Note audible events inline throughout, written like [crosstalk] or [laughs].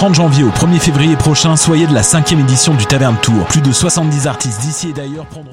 30 janvier au 1er février prochain, soyez de la cinquième édition du Taverne Tour. Plus de 70 artistes d'ici et d'ailleurs prendront...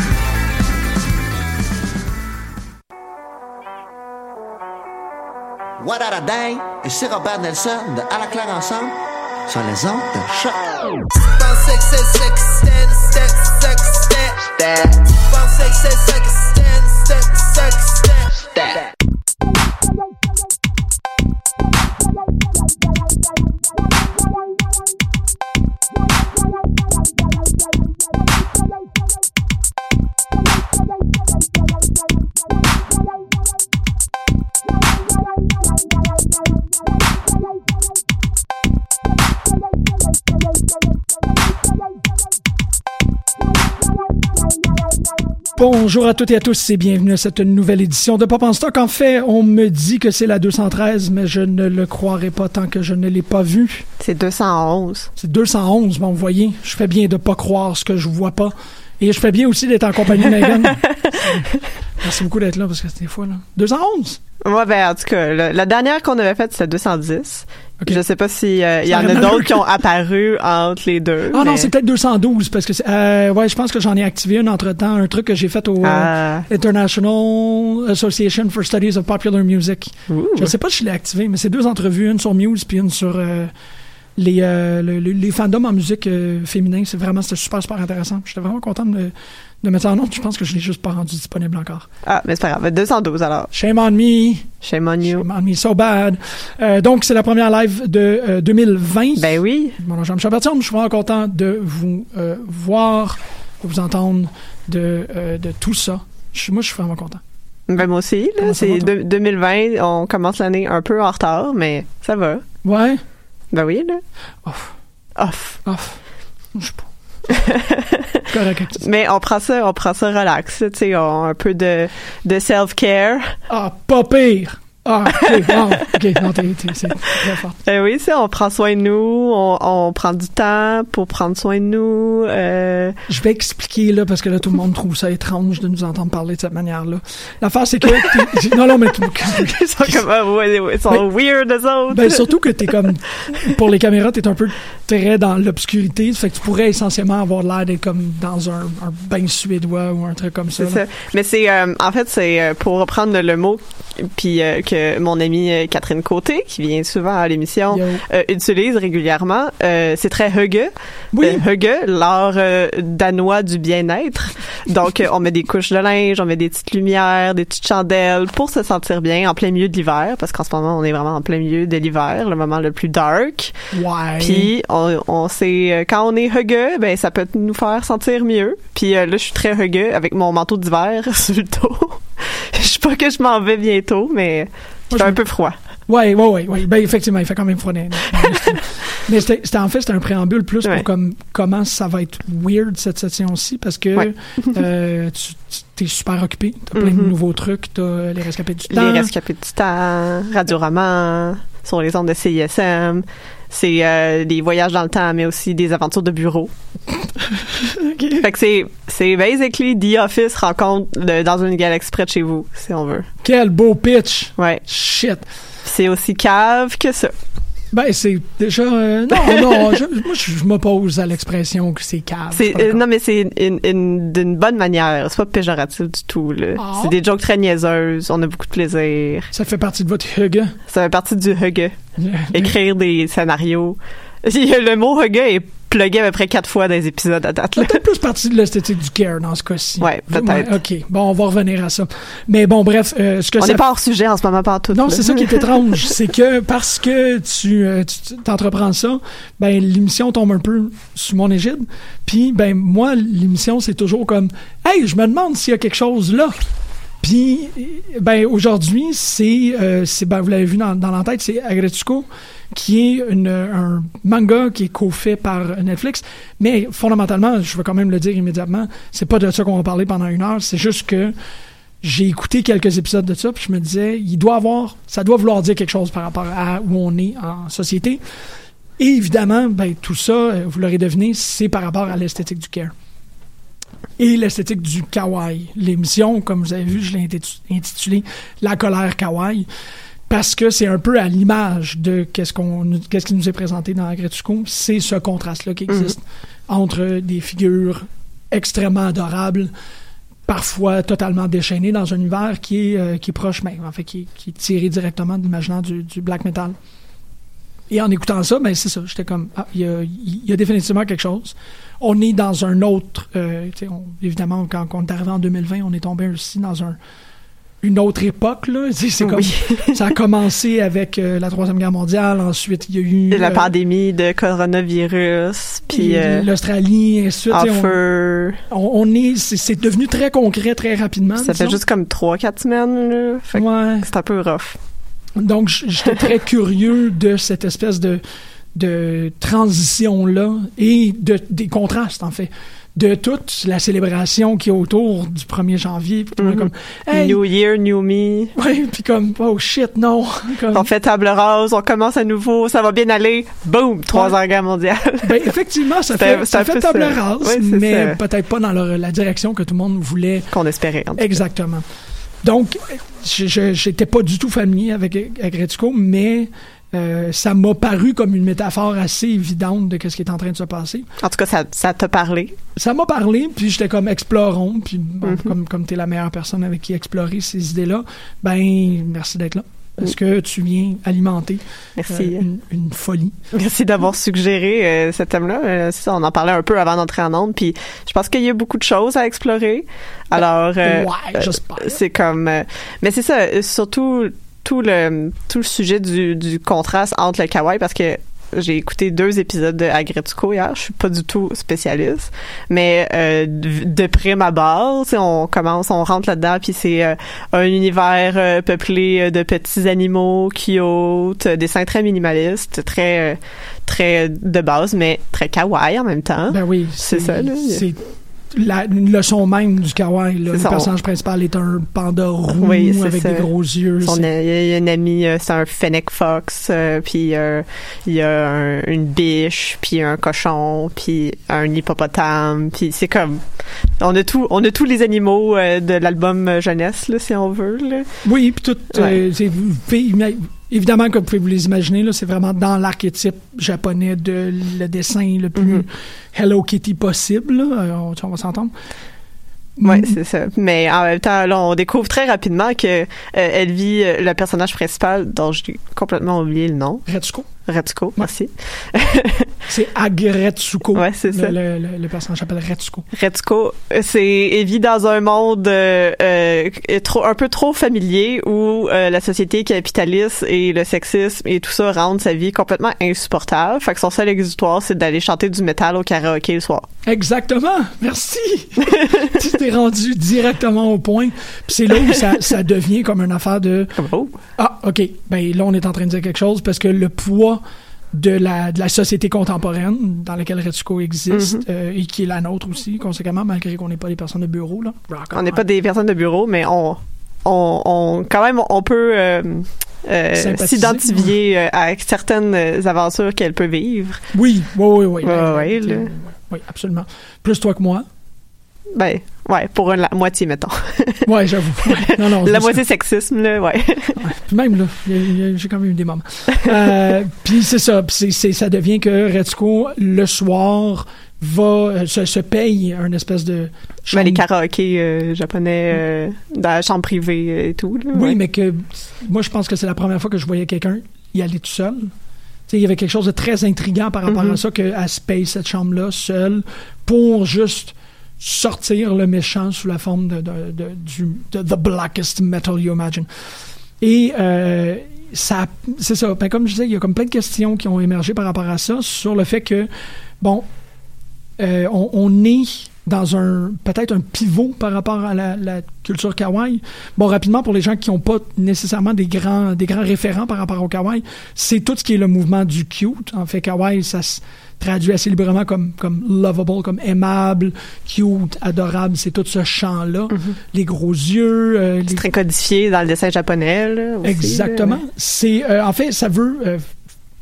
What? Et c'est Robert Nelson de À la claire ensemble sur les ondes de. Bonjour à toutes et à tous et bienvenue à cette nouvelle édition de Pop en Stock. En fait, on me dit que c'est la 213, mais je ne le croirai pas tant que je ne l'ai pas vu. C'est 211. C'est 211, bon, vous voyez, je fais bien de pas croire ce que je vois pas. Et je fais bien aussi d'être en compagnie de Megan. [laughs] Merci beaucoup d'être là parce que des fois, là. 211? Ouais, ben, en tout cas, la, la dernière qu'on avait faite, c'était 210. Okay. Je sais pas s'il euh, y en a d'autres qui ont apparu entre les deux. Ah mais... non, c'est peut-être 212 parce que euh, ouais, je pense que j'en ai activé un entre-temps, un truc que j'ai fait au ah. euh, International Association for Studies of Popular Music. Ouh. Je sais pas si je l'ai activé, mais c'est deux entrevues, une sur Muse puis une sur euh, les, le, les fandoms en musique féminin. C'est vraiment super super intéressant. J'étais vraiment content de, de mettre ça en note. Je pense que je l'ai juste pas rendu disponible encore. Ah, mais c'est pas grave. 212 alors. Shame on me. Shame on you. Shame on me so bad. Euh, donc, c'est la première live de euh, 2020. Ben oui. Mon nom est Jean-Michel. Je suis vraiment content de vous euh, voir, de vous entendre, de, euh, de tout ça. Moi, je suis vraiment content. Ben moi aussi. C'est 2020. On commence l'année un peu en retard, mais ça va. Ouais. Ben oui, là. Off. Off. Off. Je sais pas. [laughs] Correct. Mais on prend ça, on prend ça relax, tu sais, un peu de, de self-care. Ah, pas pire! Ah, ok, wow. ok, non, t'es, c'est très fort. Euh, oui, c'est, on prend soin de nous, on, on, prend du temps pour prendre soin de nous. Euh... Je vais expliquer, là, parce que là, tout le monde trouve ça étrange de nous entendre parler de cette manière-là. L'affaire, c'est que... non, non, mais... [laughs] ils sont comme, ah, ils sont ben, weird, eux autres. Ben, surtout que t'es comme... Pour les caméras, t'es un peu très dans l'obscurité, fait que tu pourrais essentiellement avoir l'air d'être comme dans un, un bain suédois ou un truc comme ça. C'est ça. Mais c'est... Euh, en fait, c'est pour reprendre le mot puis euh, que mon amie euh, Catherine Côté, qui vient souvent à l'émission, euh, utilise régulièrement. Euh, c'est très hugge. Oui. hugge, l'art danois du bien-être. Donc, on met des couches de linge, on met des petites lumières, des petites chandelles pour se sentir bien en plein milieu de l'hiver, parce qu'en ce moment, on est vraiment en plein milieu de l'hiver, le moment le plus dark. Ouais. Puis, on, on sait, quand on est hugge, ben, ça peut nous faire sentir mieux. Puis là, je suis très hugge avec mon manteau d'hiver [laughs] sur le dos. je sais pas que je m'en vais bientôt, mais j'ai un peu froid. Oui, oui, oui. Ouais. Ben, effectivement, il fait quand même froid. [laughs] mais c'était en fait, c'était un préambule plus ouais. pour comme, comment ça va être weird cette session-ci, parce que ouais. euh, tu t'es super occupé. T'as plein mm -hmm. de nouveaux trucs. T'as les rescapés du temps. Les rescapés du temps, Radiorama, sur les ondes de CISM. C'est euh, des voyages dans le temps, mais aussi des aventures de bureau. [laughs] okay. Fait que c'est, c'est basically The Office rencontre le, dans une galaxie près de chez vous, si on veut. Quel beau pitch! Ouais. Shit! C'est aussi cave que ça. Ben, c'est déjà. euh, non, [laughs] non, je, moi, je, m'oppose à l'expression que c'est cave. Euh, non, mais c'est une, une- d'une bonne manière. C'est pas péjoratif du tout, là. Ah. C'est des jokes très niaiseuses. On a beaucoup de plaisir. Ça fait partie de votre hug. Ça fait partie du hug. [laughs] Écrire des scénarios. [laughs] Le mot hug est plugué à peu près quatre fois dans les épisodes à date. Peut-être plus partie de l'esthétique du care dans ce cas-ci. Ouais, peut-être. OK. Bon, on va revenir à ça. Mais bon, bref, euh, ce que On ça n'est pas hors sujet en ce moment, pas en tout. Non, c'est ça qui est étrange. C'est que parce que tu euh, t'entreprends ça, ben l'émission tombe un peu sous mon égide. Puis, ben moi, l'émission, c'est toujours comme Hey, je me demande s'il y a quelque chose là. Puis, ben aujourd'hui, c'est, euh, ben, vous l'avez vu dans, dans l'entête, c'est Agretsuko, qui est un manga qui est co-fait par Netflix. Mais fondamentalement, je veux quand même le dire immédiatement, c'est pas de ça qu'on va parler pendant une heure. C'est juste que j'ai écouté quelques épisodes de ça, puis je me disais, il doit avoir, ça doit vouloir dire quelque chose par rapport à où on est en société. Et évidemment, ben, tout ça, euh, vous l'aurez deviné, c'est par rapport à l'esthétique du care. Et l'esthétique du kawaii. L'émission, comme vous avez vu, je l'ai intitu- intitulée La colère kawaii, parce que c'est un peu à l'image de qu'est-ce, qu'on, qu'est-ce qui nous est présenté dans Agretsuko. C'est ce contraste-là qui existe entre des figures extrêmement adorables, parfois totalement déchaînées dans un univers qui est, euh, qui est proche, mais en fait, qui est, qui est tiré directement de l'imaginaire du, du black metal. Et en écoutant ça, ben c'est ça, j'étais comme, ah, y il y a définitivement quelque chose. On est dans un autre, euh, on- évidemment, quand, quand on est arrivé en 2020, on est tombé aussi dans un, une autre époque, là. Tu sais, C'est comme, Oui. [laughs] ça a commencé avec euh, la Troisième Guerre mondiale, ensuite il y a eu... La euh, pandémie de coronavirus, puis euh, l'Australie, et ensuite, on- Offer. on, on est, c'est, devenu très concret très rapidement. Ça fait juste comme 3-4 semaines, là. Fait que Ouais. c'est un peu rough. Donc, j'étais très curieux de cette espèce de, de transition-là et de, des contrastes, en fait. De toute la célébration qui est autour du 1er janvier. Puis Mhm. comme, hey! New Year, New Me. Ouais, puis comme, oh shit, non! [laughs] Comme, On fait table rase, on commence à nouveau, ça va bien aller. Boom! Troisième guerre mondiale. ben, effectivement, ça [laughs] fait, ça fait table ça. rase, Ouais, mais peut-être pas dans la direction que tout le monde voulait Qu'on espérait. en tout cas. Exactement. Donc, j'étais pas du tout familier avec Agretsuko, mais euh, ça m'a paru comme une métaphore assez évidente de ce qui est en train de se passer. En tout cas, ça, ça t'a parlé. Ça m'a parlé, puis j'étais comme explorons, puis bon, Mhm. comme, comme tu es la meilleure personne avec qui explorer ces idées-là, ben merci d'être là. Parce que tu viens alimenter euh, une, une folie. Merci d'avoir suggéré euh, ce thème-là. Euh, on en parlait un peu avant d'entrer en onde, puis je pense qu'il y a beaucoup de choses à explorer. Alors, ouais, euh, c'est comme, mais c'est ça, surtout tout le tout le sujet du, du contraste entre le kawaii parce que j'ai écouté deux épisodes de Agretsuko hier. Je suis pas du tout spécialiste, mais euh, de, de prime abord, on commence, on rentre là-dedans, puis c'est euh, un univers euh, peuplé de petits animaux euh, des dessins très minimalistes, très très de base, mais très kawaii en même temps. Ben oui, C'est ça, là. C'est la, une leçon même du kawaii. Là. Le personnage principal est un panda roux Oui, avec ça. des gros yeux. Son, il y a- il y a un ami, euh, c'est un fennec fox, euh, puis euh, il y a un- une biche, puis un cochon, puis un hippopotame, puis c'est comme on a tout, on a tous les animaux euh, de l'album jeunesse là, si on veut là. Oui, puis tout. euh, évidemment, comme vous pouvez vous les imaginer, là, c'est vraiment dans l'archétype japonais de le dessin le plus Mhm. Hello Kitty possible. là. Euh, on, on va s'entendre. Ouais, Mm. c'est ça. Mais en même temps, là, on découvre très rapidement que euh, elle vit euh, le personnage principal dont j'ai complètement oublié le nom, Retsuko. Retsuko, merci. [laughs] C'est Agretsuko. Ouais, c'est le, ça. Le, le- le personnage s'appelle Retsuko. Retsuko, euh, c'est elle vit dans un monde euh, euh, trop un peu trop familier où euh, la société capitaliste et le sexisme et tout ça rendent sa vie complètement insupportable. Fait que son seul exutoire, c'est d'aller chanter du métal au karaoké le soir. Exactement. Merci. [laughs] tu t'es rendu directement au point. Puis c'est là où ça, ça devient comme une affaire de oh, Ah, OK. Ben là, on est en train de dire quelque chose parce que le poids de la, de la société contemporaine dans laquelle Retsuko existe Mhm. euh, et qui est la nôtre aussi, conséquemment, malgré qu'on n'est pas des personnes de bureau. Là. Rock on n'est pas des personnes de bureau, mais on on, on quand même on peut euh, euh, s'identifier euh, à certaines aventures qu'elle peut vivre. Oui, oui, oui. oui. Ben, oui, absolument. Plus toi que moi. Ben, ouais, pour la moitié, mettons. Ouais, j'avoue. [laughs] Ouais. Non, non, la moitié sexisme, là, ouais. Puis même là, j'ai quand même eu des moments. Euh, [laughs] puis c'est ça, puis c'est, ça devient que Retsuko le soir va euh, se, se paye un espèce de Ben, chambre- les karaokés euh, japonais euh, dans la chambre privée et tout. là, Oui, ouais. mais que moi je pense que c'est la première fois que je voyais quelqu'un y aller tout seul. Il y avait quelque chose de très intriguant par rapport Mhm. à ça qu'elle se paye cette chambre-là seule pour juste sortir le méchant sous la forme de, du de the blackest metal you imagine. Et euh, ça, c'est ça. Ben, comme je disais, il y a comme plein de questions qui ont émergé par rapport à ça sur le fait que bon, euh, on, est dans un peut-être un pivot par rapport à la, la culture kawaii. Bon, rapidement pour les gens qui n'ont pas nécessairement des grands des grands référents par rapport au kawaii, c'est tout ce qui est le mouvement du cute. En fait, kawaii, ça traduit assez librement comme comme lovable, comme aimable, cute, adorable. C'est tout ce champ-là, les gros yeux, euh, les C'est très codifié dans le dessin japonais. Là, aussi, Exactement. C'est euh, en fait, ça veut euh,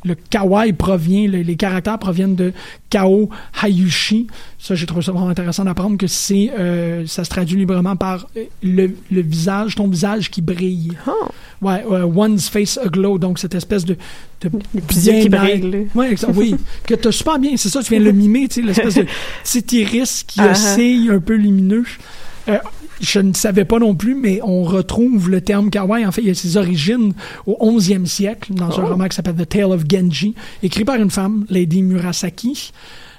le kawaii provient, le- les caractères proviennent de Kao Hayushi. Ça, j'ai trouvé ça vraiment intéressant d'apprendre que c'est, euh, ça se traduit librement par euh, le, le visage, ton visage qui brille. Oh. Ouais, euh, one's face aglow, donc cette espèce de, de qui là. Ouais, oui, [laughs] que t'as super bien, c'est ça, tu viens de le mimer, tu sais, l'espèce de [laughs] petit iris qui Ah, ah. oscille un peu lumineux. Euh, je ne savais pas non plus, mais on retrouve le terme kawaii. En fait, il a ses origines au 11e siècle dans un Oh. roman qui s'appelle The Tale of Genji, écrit par une femme, Lady Murasaki.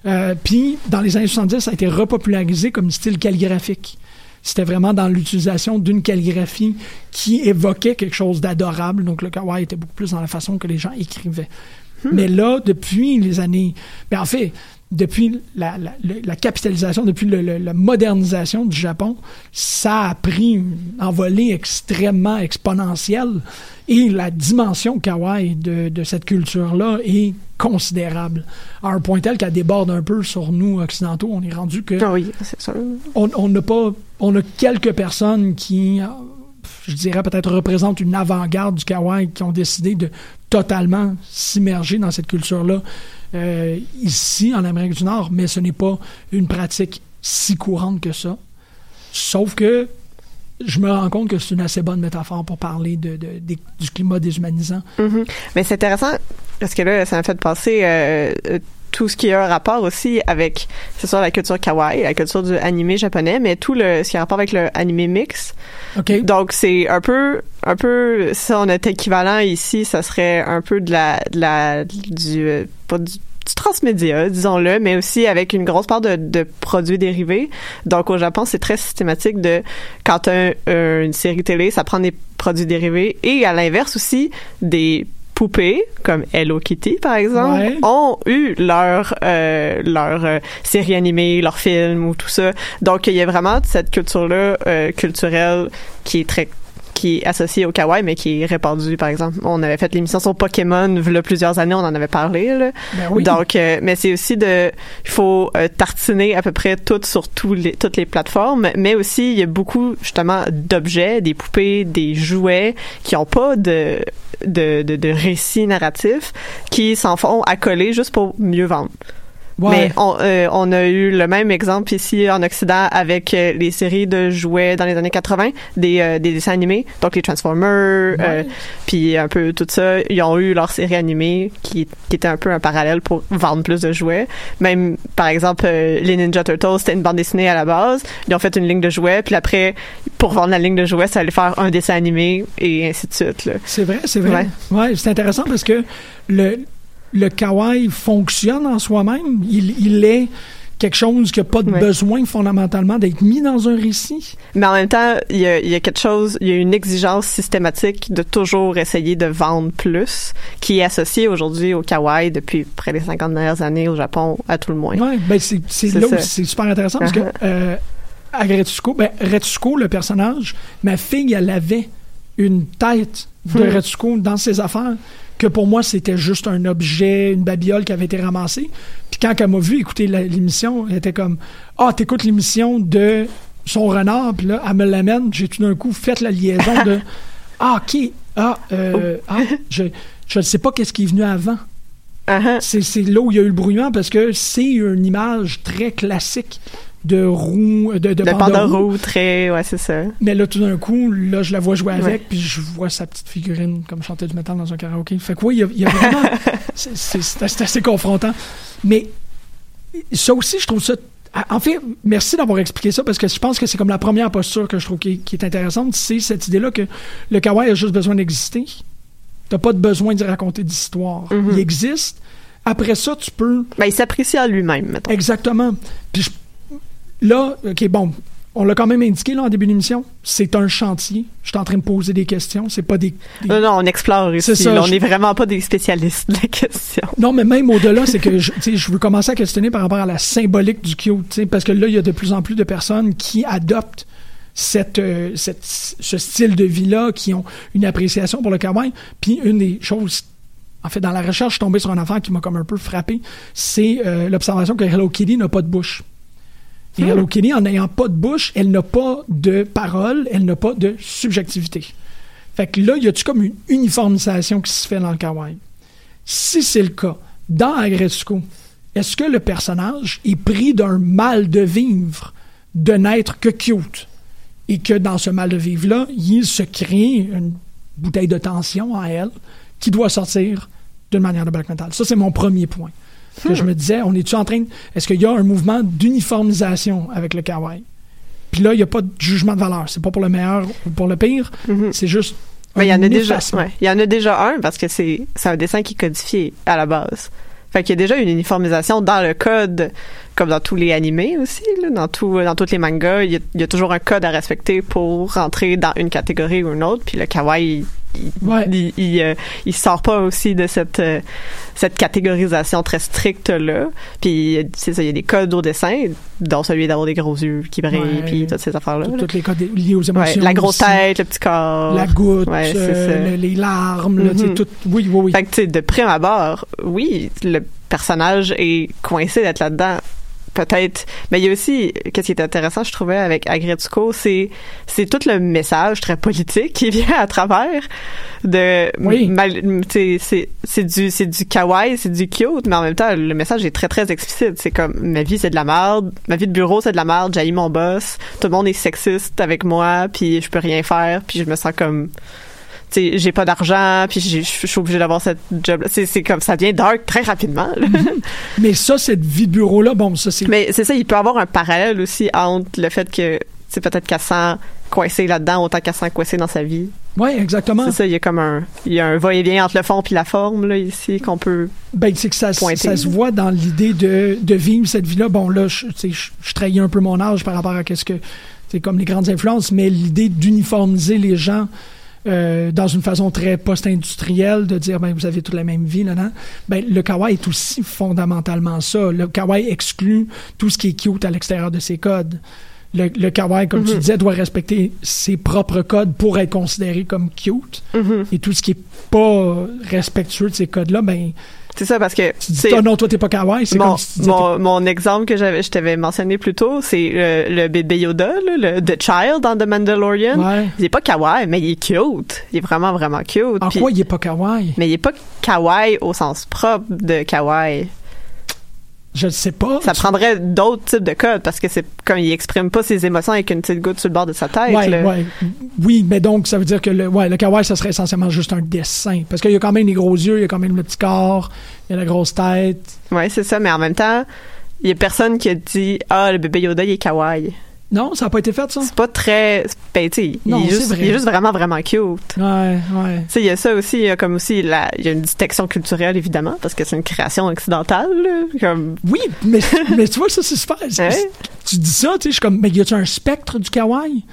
Euh, Puis, dans les années 70, ça a été repopularisé comme style calligraphique. C'était vraiment dans l'utilisation d'une calligraphie qui évoquait quelque chose d'adorable. Donc, le kawaii était beaucoup plus dans la façon que les gens écrivaient. Mais là, depuis les années... Ben, en fait, depuis la, la- la capitalisation, depuis le- le- la modernisation du Japon, ça a pris une envolée extrêmement exponentielle. Et la dimension kawaii de, de cette culture-là est considérable. À un point tel qu'elle déborde un peu sur nous, occidentaux. On est rendu que Ah oui, c'est sûr. on on n'a pas on a quelques personnes qui je dirais peut-être représentent une avant-garde du kawaii qui ont décidé de totalement s'immerger dans cette culture-là euh, ici en Amérique du Nord, mais ce n'est pas une pratique si courante que ça. Sauf que je me rends compte que c'est une assez bonne métaphore pour parler du climat déshumanisant. Mhm. Mais c'est intéressant parce que là, ça m'a fait penser euh, tout ce qui a un rapport aussi avec, c'est sûr, la culture kawaii, la culture du animé japonais, mais tout le, ce qui a un rapport avec le animé mix. OK? Donc, c'est un peu, un peu, si on est équivalent ici, ça serait un peu de la, de la, du, euh, pas du, du transmédia, disons-le, mais aussi avec une grosse part de, de produits dérivés. Donc, au Japon, c'est très systématique de, quand un- une série télé, ça prend des produits dérivés et à l'inverse aussi, des poupées comme Hello Kitty par exemple Ouais. ont eu leur euh, leur euh, série animée, leur film ou tout ça. Donc il y a vraiment cette culture là culturelle qui est très qui est associée au kawaii mais qui est répandue par exemple on avait fait l'émission sur Pokémon il y a plusieurs années on en avait parlé là. Ben oui. donc euh, mais c'est aussi de il faut euh, tartiner à peu près tout sur tous les toutes les plateformes mais aussi il y a beaucoup justement d'objets des poupées des jouets qui ont pas de de, de, de récit narratif qui s'en font accoler juste pour mieux vendre. Ouais. Mais on, euh, on a eu le même exemple ici en Occident avec euh, les séries de jouets dans les années 80, des, euh, des dessins animés, donc les Transformers, euh, puis un peu tout ça. Ils ont eu leur série animée qui, qui était un peu un parallèle pour vendre plus de jouets. Même, par exemple, euh, les Ninja Turtles, c'était une bande dessinée à la base. Ils ont fait une ligne de jouets, puis après, pour vendre la ligne de jouets, ça allait faire un dessin animé et ainsi de suite. Là. C'est vrai, c'est vrai. Ouais, c'est intéressant parce que le, le kawaii fonctionne en soi-même. Il, il est quelque chose qui n'a pas de Ouais. besoin fondamentalement d'être mis dans un récit. Mais en même temps, il y a, il y a quelque chose, il y a une exigence systématique de toujours essayer de vendre plus, qui est associée aujourd'hui au kawaii depuis près des 50 dernières années au Japon, à tout le moins. Ouais, ben c'est là c'est super intéressant parce que Uh-huh. euh, à Retsuko, ben, Retsuko, le personnage, ma fille, elle avait une tête de Hmm. Retsuko dans ses affaires que pour moi, c'était juste un objet, une babiole qui avait été ramassée. Puis quand elle m'a vu écouter l'émission, elle était comme « Ah, t'écoutes l'émission de son renard, puis là, elle me l'amène. J'ai tout d'un coup fait la liaison de « Ah, OK, ah, euh, ah je ne sais pas qu'est-ce qui est venu avant. » Uh-huh. C'est c'est là où il y a eu le brouillon parce que c'est une image très classique de roue, de, de, de roue très, ouais, c'est ça. Mais là, tout d'un coup, là, je la vois jouer avec, puis je vois sa petite figurine comme chanter du métal dans un karaoké. Fait que oui, il y a, il y a vraiment... [laughs] c'est- assez confrontant. Mais ça aussi, je trouve ça... En fait, merci d'avoir expliqué ça, parce que je pense que c'est comme la première posture que je trouve qui est, qui est intéressante, c'est cette idée-là que le kawaii a juste besoin d'exister. T'as pas de besoin d'y raconter d'histoire. Il existe. Après ça, tu peux... Ben, il s'apprécie à lui-même, mettons. Exactement. Puis je- là, OK, bon, on l'a quand même indiqué là, en début d'émission, c'est un chantier. Je suis en train de poser des questions. C'est pas des. des- Non, non, on explore ici. Ça, là. on je- n'est vraiment pas des spécialistes de la question. Non, mais même au-delà, c'est que je, je veux commencer à questionner par rapport à la symbolique du sais, parce que là, il y a de plus en plus de personnes qui adoptent cette, euh, cette- ce style de vie-là, qui ont une appréciation pour le kawaii. Puis une des choses, en fait, dans la recherche, je suis tombé sur une affaire qui m'a comme un peu frappé, c'est euh, l'observation que Hello Kitty n'a pas de bouche. Et Hello Kitty, en n'ayant pas de bouche, elle n'a pas de parole, elle n'a pas de subjectivité. Fait que là, y a-tu comme une uniformisation qui se fait dans le kawaii? Si c'est le cas, dans Agretsuko, est-ce que le personnage est pris d'un mal de vivre de n'être que cute? Et que dans ce mal de vivre-là, il se crée une bouteille de tension en elle qui doit sortir d'une manière de black metal? Ça, c'est mon premier point. Que je me disais, on est-tu en train. Est-ce qu'il y a un mouvement d'uniformisation avec le kawaii? Puis là, il n'y a pas de jugement de valeur. C'est pas pour le meilleur ou pour le pire. C'est juste. Mais il y en a déjà, ouais. Il y en a déjà un parce que c'est, un dessin qui est codifié à la base. Fait qu'il y a déjà une uniformisation dans le code, comme dans tous les animés aussi, là, dans tout, dans tous les mangas, il y, a, il y a toujours un code à respecter pour rentrer dans une catégorie ou une autre. Puis le kawaii, Ouais. il, il, euh, il sort pas aussi de cette euh, cette catégorisation très stricte là. Puis c'est ça, il y a des codes au dessin, dont celui d'avoir des gros yeux qui brillent, Ouais. puis toutes ces affaires là. Tout- Toutes les cas des- liés aux Ouais, émotions. la grosse tête, le petit corps. la goutte, euh, les larmes, là, Mhm. tout. Oui, oui, oui. Fait que, tu sais, de prime abord, oui, le personnage est coincé d'être là-dedans. Peut-être. Mais il y a aussi, qu'est-ce qui est intéressant, je trouvais, avec Agretsuko, c'est, c'est tout le message très politique qui [laughs] vient à travers de, Oui. c'est, c'est du, c'est du kawaii, c'est du cute, mais en même temps, le message est très, très explicite. C'est comme, ma vie, c'est de la merde, ma vie de bureau, c'est de la merde, j'ai mon boss, tout le monde est sexiste avec moi, puis je peux rien faire, puis je me sens comme, tu sais, j'ai pas d'argent, puis je suis obligée d'avoir cette job. C'est, comme ça devient dark très rapidement. là. Mais ça, cette vie de bureau-là, bon, ça, c'est. Mais c'est ça, il peut avoir un parallèle aussi entre le fait que c'est peut-être qu'elle sent coincée là-dedans autant qu'elle sent coincée dans sa vie. Oui, exactement. C'est ça, il y a comme un, il y a un va-et-vient entre le fond puis la forme là ici qu'on peut. Ben, c'est que ça, ça se voit dans l'idée de, de vivre cette vie-là. Bon, là, je, tu sais, je, je trahis un peu mon âge par rapport à qu'est-ce que. C'est comme les grandes influences, mais l'idée d'uniformiser les gens euh, dans une façon très post-industrielle, de dire, ben, vous avez toute la même vie, là, là. Ben, le kawaii est aussi fondamentalement ça. Le kawaii exclut tout ce qui est cute à l'extérieur de ses codes. Le, le kawaii, comme tu disais, doit respecter ses propres codes pour être considéré comme cute. Et tout ce qui est pas respectueux de ces codes-là, ben, C'est ça parce que tu dis, non, toi, t'es pas kawaii. C'est mon, comme si tu mon, mon exemple que j'avais, je t'avais mentionné plus tôt, c'est le, le bébé Yoda, là, le The Child dans The Mandalorian. Ouais. Il est pas kawaii, mais il est cute. Il est vraiment vraiment cute. En quoi il est pas kawaii? Mais il est pas kawaii au sens propre de kawaii. Je ne sais pas. Ça prendrait d'autres types de codes parce que c'est comme il exprime pas ses émotions avec une petite goutte sur le bord de sa tête. Ouais, là. ouais. Oui, mais donc, ça veut dire que le, ouais, le kawaii, ça serait essentiellement juste un dessin. Parce qu'il y a quand même les gros yeux, il y a quand même le petit corps, il y a la grosse tête. Ouais, c'est ça, mais en même temps, il y a personne qui a dit Ah, le bébé Yoda, il est kawaii. Non, ça n'a pas été fait, ça? C'est pas très. Ben, tu il, est juste- vrai. il est juste vraiment, vraiment cute. Ouais, ouais. Tu sais, il y a ça aussi, il y a comme aussi, la, il y a une distinction culturelle, évidemment, parce que c'est une création occidentale, là, comme, Oui, mais, [laughs] mais tu vois, ça, c'est super. Ouais. Tu dis ça, tu sais, je suis comme, mais y a-tu un spectre du kawaii?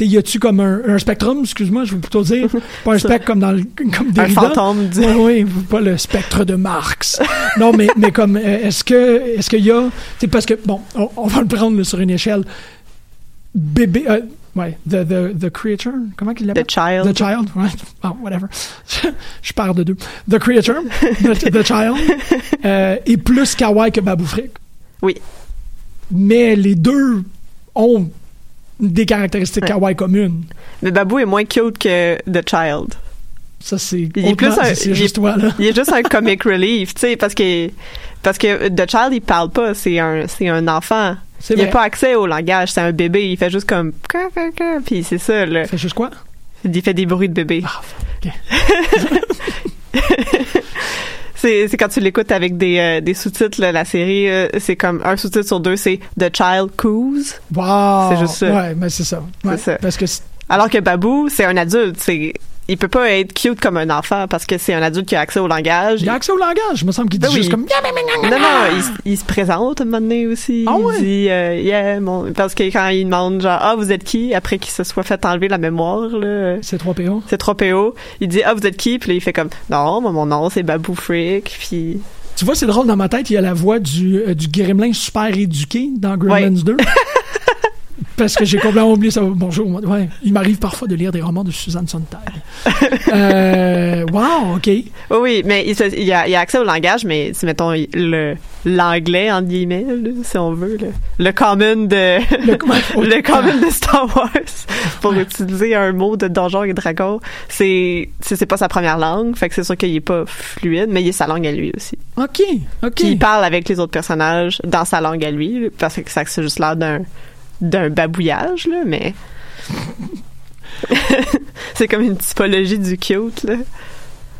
Y a-tu comme un, un spectrum, excuse-moi, je veux plutôt dire, [laughs] pas un spectre comme dans le, comme un fantôme du. Oui, oui, pas le spectre de Marx. non, mais, mais comme, euh, est-ce que, est-ce qu'il y a, c'est parce que, bon, on, on va le prendre là, sur une échelle. Bébé, euh, ouais, the, the, the creature, comment qu'il l'appelle? The child. The child, ouais. [laughs] Bon, whatever. [laughs] Je pars de deux. The creature, the, the child, [laughs] euh, est plus kawaii que Babou Frick. Oui. Mais les deux ont des caractéristiques Ouais. kawaii communes. Mais Babou est moins cute que The Child. Ça, c'est. Il est plus un- C'est il juste est- toi, là. Il est juste un comic relief, tu sais, parce que parce que The Child il parle pas, c'est un un enfant Il n'a pas accès au langage. C'est un bébé. Il fait juste comme. Puis c'est ça, là. Fait juste quoi? Il fait des bruits de bébé. Ah. [laughs] C'est quand tu l'écoutes avec des, euh, des sous-titres, la série, euh, c'est comme un sous-titre sur deux, c'est The Child Coos. Wow! C'est juste ça. Ouais, mais c'est ça. Ouais, C'est ça. Parce que Alors que Babou, c'est un adulte. C'est il peut pas être cute comme un enfant parce que c'est un adulte qui a accès au langage. il a accès au langage. Il me semble qu'il dit Ben oui. juste comme. Non, non, il, il se présente un moment donné aussi. Ah ouais? Il dit, euh, yeah, mon... parce que quand il demande, genre, ah, vous êtes qui? Après qu'il se soit fait enlever la mémoire, là. C'est 3 PO. C'est trop PO. Il dit, ah, vous êtes qui? Puis là, il fait comme, non, moi, mon nom, c'est Babou Freak. Puis, Tu vois, c'est drôle dans ma tête, il y a la voix du, euh, du gremlin super éduqué dans Gremlins 2. [laughs] Parce que j'ai complètement oublié ça. Bonjour. Ouais, il m'arrive parfois de lire des romans de Suzanne Sontag. euh, wow, OK. oui, mais il, se- il a, il a accès au langage, mais si, mettons, le, l'anglais, entre guillemets, là, si on veut, le, le common de, Le, [laughs] le common de Star Wars, pour utiliser un mot de Donjons et Dragons, c'est, c'est, c'est pas sa première langue, fait que c'est sûr qu'il est pas fluide, mais il est sa langue à lui aussi. OK, OK. Puis il parle avec les autres personnages dans sa langue à lui, parce que ça c'est juste l'air d'un, d'un babouillage, là, mais. [laughs] c'est comme une typologie du cute, là.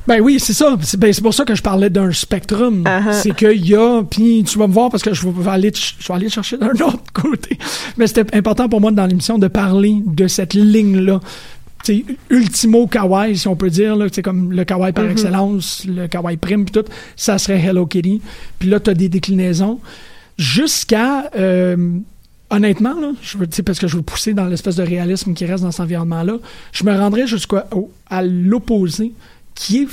Ben oui, c'est ça. C'est ben, c'est pour ça que je parlais d'un spectrum. Uh-huh. C'est qu'il y a, puis tu vas me voir parce que je vais aller, je vais aller chercher d'un [laughs] autre côté. Mais c'était important pour moi dans l'émission de parler de cette ligne-là. Sais, ultimo kawaii, si on peut dire, là, comme le kawaii par Mhm. excellence, le kawaii prime, puis tout, ça serait Hello Kitty. Puis là, tu as des déclinaisons jusqu'à... euh, honnêtement, là, je veux, parce que je veux pousser dans l'espèce de réalisme qui reste dans cet environnement-là, je me rendrais jusqu'à au- à l'opposé, qui est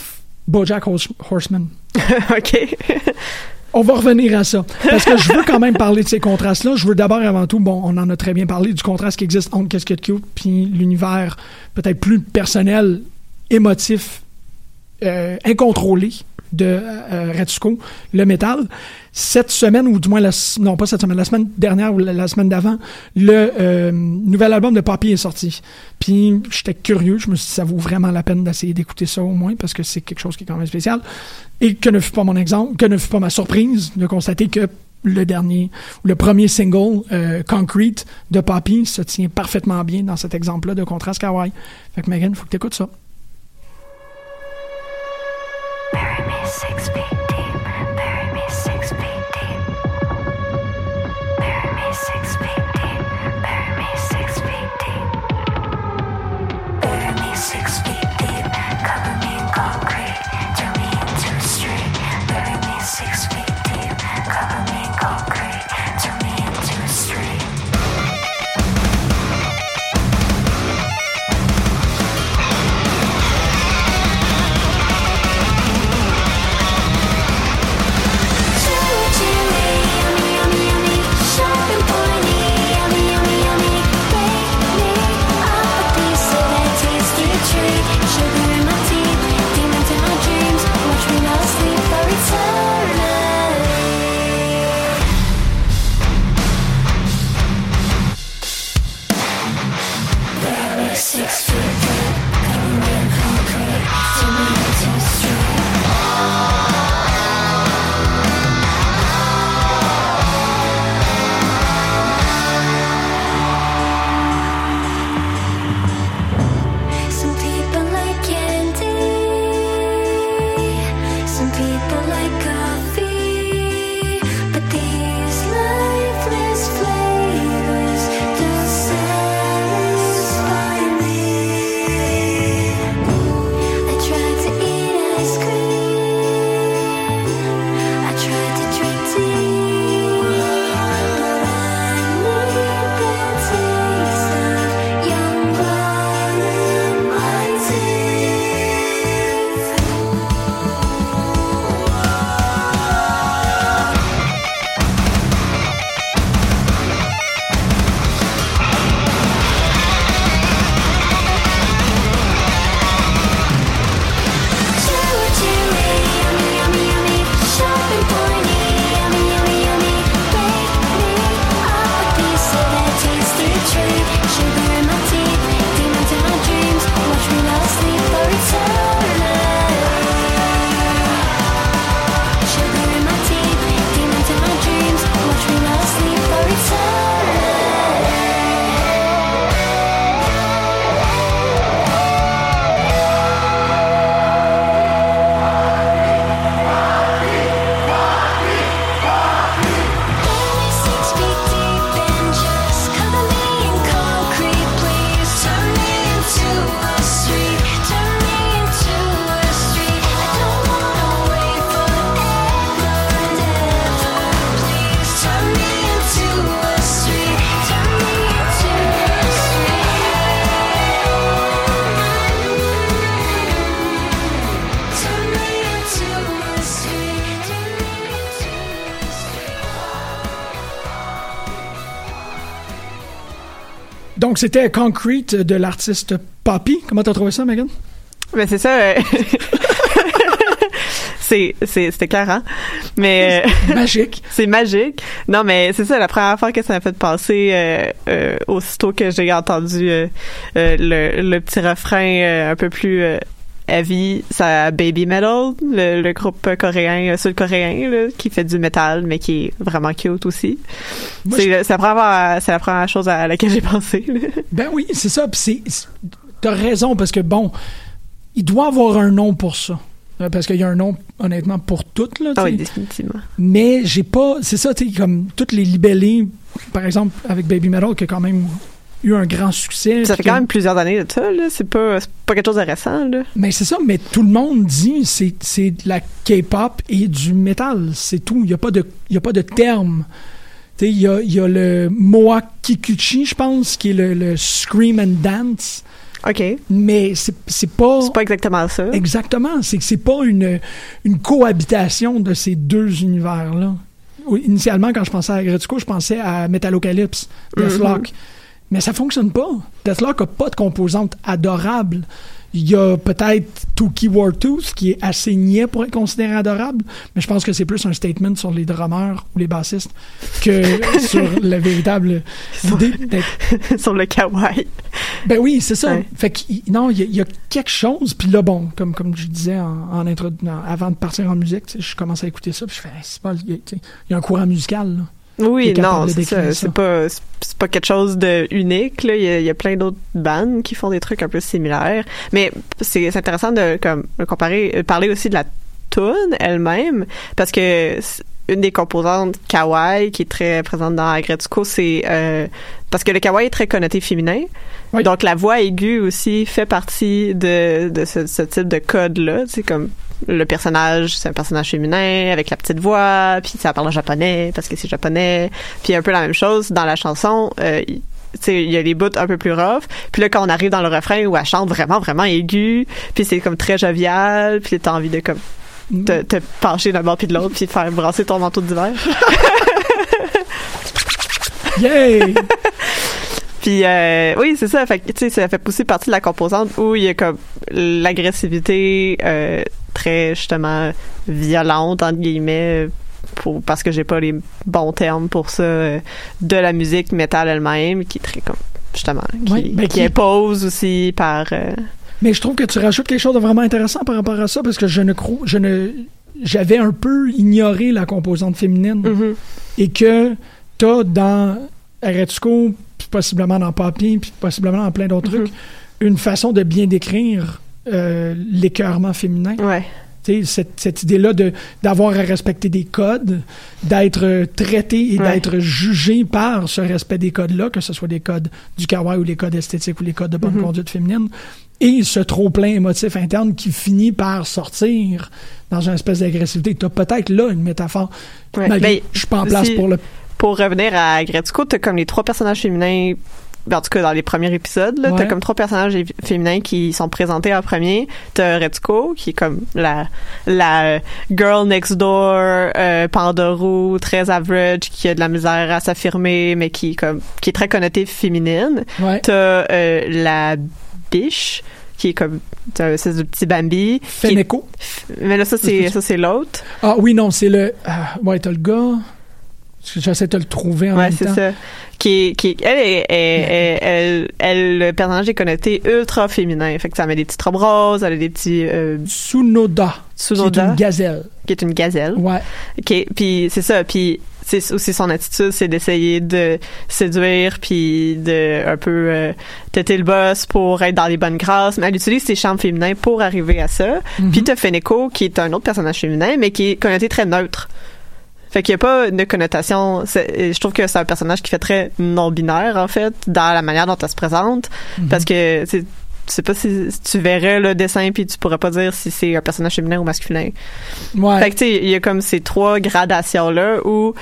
BoJack Hors- Horseman. [laughs] OK. [laughs] On va revenir à ça. Parce que je veux quand même parler de ces contrastes-là. Je veux d'abord, avant tout, bon, on en a très bien parlé, du contraste qui existe entre Qu'est-ce que de cute puis l'univers peut-être plus personnel, émotif, euh, incontrôlé de euh, Retsuko, le métal. Cette semaine, ou du moins, la, non pas cette semaine, la semaine dernière ou la, semaine d'avant, le euh, nouvel album de Poppy est sorti. Puis j'étais curieux, je me suis dit ça vaut vraiment la peine d'essayer d'écouter ça au moins parce que c'est quelque chose qui est quand même spécial. Et que ne fut pas mon exemple, que ne fut pas ma surprise de constater que le dernier, le premier single, euh, Concrete, de Poppy, se tient parfaitement bien dans cet exemple-là de contraste kawaii. Fait que Megan, faut que t'écoutes ça. C'était Concrete de l'artiste Poppy. Comment t'as trouvé ça, Megan? Mais c'est ça. euh, [laughs] c'est c'était écœurant. Mais euh, Magique. [laughs] c'est magique. Non, mais c'est ça, la première fois que ça m'a fait passer, euh, euh, aussitôt que j'ai entendu le, le petit refrain un peu plus euh, heavy, ça Baby Metal, le, le groupe coréen, euh, sud-coréen, là, qui fait du métal, mais qui est vraiment cute aussi. Moi, C'est je- la, première- c'est la première chose à laquelle j'ai pensé. là. [laughs] Ben oui, c'est ça. Puis c'est, c'est- t'as raison parce que bon, il doit avoir un nom pour ça. Euh, Parce qu'il y a un nom, honnêtement, pour toutes, là. Ah oui, définitivement. Mais j'ai pas. C'est ça, tu sais, comme toutes les libellés, par exemple, avec Baby Metal, qui a quand même eu un grand succès. Ça fait quand même plusieurs années de ça, là. C'est pas, pas quelque chose de récent, là. Mais c'est ça, mais tout le monde dit c'est c'est de la K-pop et du métal, c'est tout. Il n'y a pas de y a pas de terme. Tu sais, il y a, y a le Moa Kikuchi, je pense, qui est le, le Scream and Dance, OK. mais c'est c'est pas C'est pas exactement ça. exactement, c'est que c'est pas une une cohabitation de ces deux univers là. Initialement quand je pensais à Gretsuko, je pensais à Metalocalypse, Deathlock. Mais ça fonctionne pas. Deathlock a pas de composante adorable. Il y a peut-être Tuki Wartooth qui est assez niais pour être considéré adorable, mais je pense que c'est plus un statement sur les drummers ou les bassistes que [laughs] sur la véritable idée d'être [laughs] sur le kawaii. ben oui, c'est ça. Ouais. Fait que non, il y, a- il y a quelque chose. Puis là, bon, comme comme je disais en, en intro, avant de partir en musique, je commence à écouter ça, puis je fais, Hey, c'est pas, il y, y a un courant musical. Là. Oui, non, c'est pas, c'est- pas quelque chose de unique. Là. Il, y a, il y a plein d'autres bandes qui font des trucs un peu similaires. Mais c'est intéressant de comme comparer, euh, parler aussi de la tune elle-même, parce que une des composantes kawaii qui est très présente dans Agretsuko, c'est euh, parce que le kawaii est très connoté féminin. Oui. Donc la voix aiguë aussi fait partie de, de ce, ce type de code-là. C'est comme le personnage, c'est un personnage féminin avec la petite voix, puis ça parle en japonais parce que c'est japonais. Puis un peu la même chose dans la chanson. euh, il- tu sais, il y a des bouts un peu plus rough. Puis là, quand on arrive dans le refrain où elle chante vraiment, vraiment aiguë, puis c'est comme très jovial, puis t'as envie de comme te, te pencher d'un bord puis de l'autre, puis de faire brasser ton manteau d'hiver. [laughs] Yay! Puis euh, oui, c'est ça. Fait ça fait aussi partie de la composante où il y a comme l'agressivité euh, très justement violente entre guillemets pour parce que j'ai pas les bons termes pour ça euh, de la musique métal elle-même qui est très comme justement qui, Ouais, ben, qui qui- impose aussi par euh, Mais je trouve que tu rajoutes quelque chose de vraiment intéressant par rapport à ça, parce que je ne crois, je ne, j'avais un peu ignoré la composante féminine. mhm. et que t'as dans Aretsuko, puis possiblement dans Papi, puis possiblement dans plein d'autres Mhm. trucs, une façon de bien décrire euh, l'écœurement féminin. ouais Tu cette, cette idée-là d'avoir à respecter des codes, d'être traité et Ouais. d'être jugé par ce respect des codes-là, que ce soit des codes du kawaii ou les codes esthétiques ou les codes de bonne Mhm. conduite féminine, et ce trop-plein émotif interne qui finit par sortir dans une espèce d'agressivité. T'as peut-être là une métaphore. Ouais. Ben, je suis pas en place si- pour le pour revenir à Gretzko, t'as comme les trois personnages féminins, en tout cas dans les premiers épisodes, là, Ouais. t'as comme trois personnages féminins qui sont présentés en premier. T'as Retsuko, qui est comme la, la girl next door, euh, Pandorou, très average, qui a de la misère à s'affirmer, mais qui, est comme, qui est très connotée féminine. Ouais. T'as euh, la biche, qui est comme, espèce de petit Bambi. qui est- Feneko. mais là, ça, c'est, ça, c'est l'autre. Ah oui, non, c'est le. ah, ouais, t'as le gars. J'essaie de le trouver en Ouais, même c'est temps. ça. Qui, elle, est, elle, elle, le personnage est connoté ultra féminin. Fait que ça met des petites robes roses, elle a des petits euh, Tsunoda. Qui est une gazelle. qui est une gazelle. Ouais. Ok, puis c'est ça. Puis c'est aussi son attitude, c'est d'essayer de séduire, puis de un peu euh, têter le boss pour être dans les bonnes grâces. Mais elle utilise ses charmes féminins pour arriver à ça. Mhm. Puis t'as Feneko, qui est un autre personnage féminin, mais qui est connoté très neutre. Fait qu'il n'y a pas une connotation. Je trouve que c'est un personnage qui fait très non-binaire, en fait, dans la manière dont elle se présente. Mhm. Parce que, tu sais, pas si, si tu verrais le dessin puis tu pourrais pas dire si c'est un personnage féminin ou masculin. Ouais. Fait que, tu sais, il y a comme ces trois gradations-là où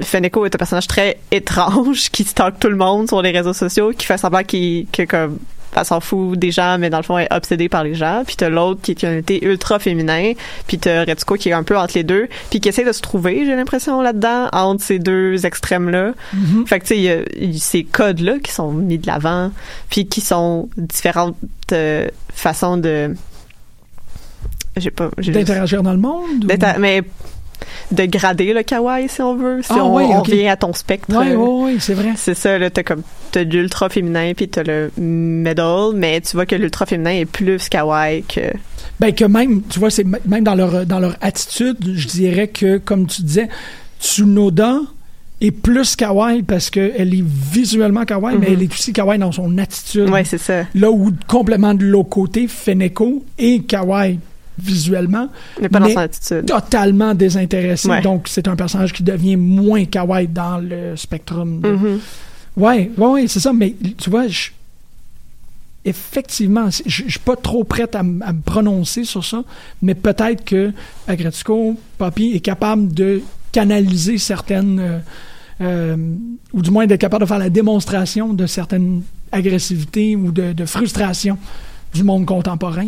Feneko est un personnage très étrange [laughs] qui stalk tout le monde sur les réseaux sociaux, qui fait semblant qu'il, que comme, elle s'en fout des gens, mais dans le fond, elle est obsédée par les gens. Puis t'as l'autre qui est un été ultra féminin. Puis t'as Retsuko qui est un peu entre les deux. Puis qui essaie de se trouver, j'ai l'impression, là-dedans, entre ces deux extrêmes-là. Mhm. Fait que, tu sais, il y a- il y a ces codes-là qui sont mis de l'avant, puis qui sont différentes euh, façons de... J'ai pas... D'interagir dans le monde? ou- Mais de grader le kawaii, si on veut. Si Ah, on, ok. vient à ton spectre. Ouais, euh, ouais, ouais, c'est vrai. c'est ça, là, t'as comme, t'as l'ultra féminin puis t'as le middle, mais tu vois que l'ultra féminin est plus kawaii que, Ben que même, tu vois, c'est même dans leur dans leur attitude, je dirais que comme tu disais, Tsunoda est plus kawaii parce que elle est visuellement kawaii, mais Mhm. elle est aussi kawaii dans son attitude. ouais, c'est ça. Là où complètement de l'autre côté, Feneko est kawaii visuellement, Mais pas dans Mais- son attitude. totalement désintéressé. Ouais. Donc c'est un personnage qui devient moins kawaii dans le spectrum. de-. Ouais, ouais, ouais, c'est ça. Mais tu vois, je- effectivement, je suis pas trop prête à, me prononcer sur ça, mais peut-être que Agretsuko, Poppy, est capable de canaliser certaines, euh, euh, ou du moins d'être capable de faire la démonstration de certaines agressivités ou de, de frustration du monde contemporain.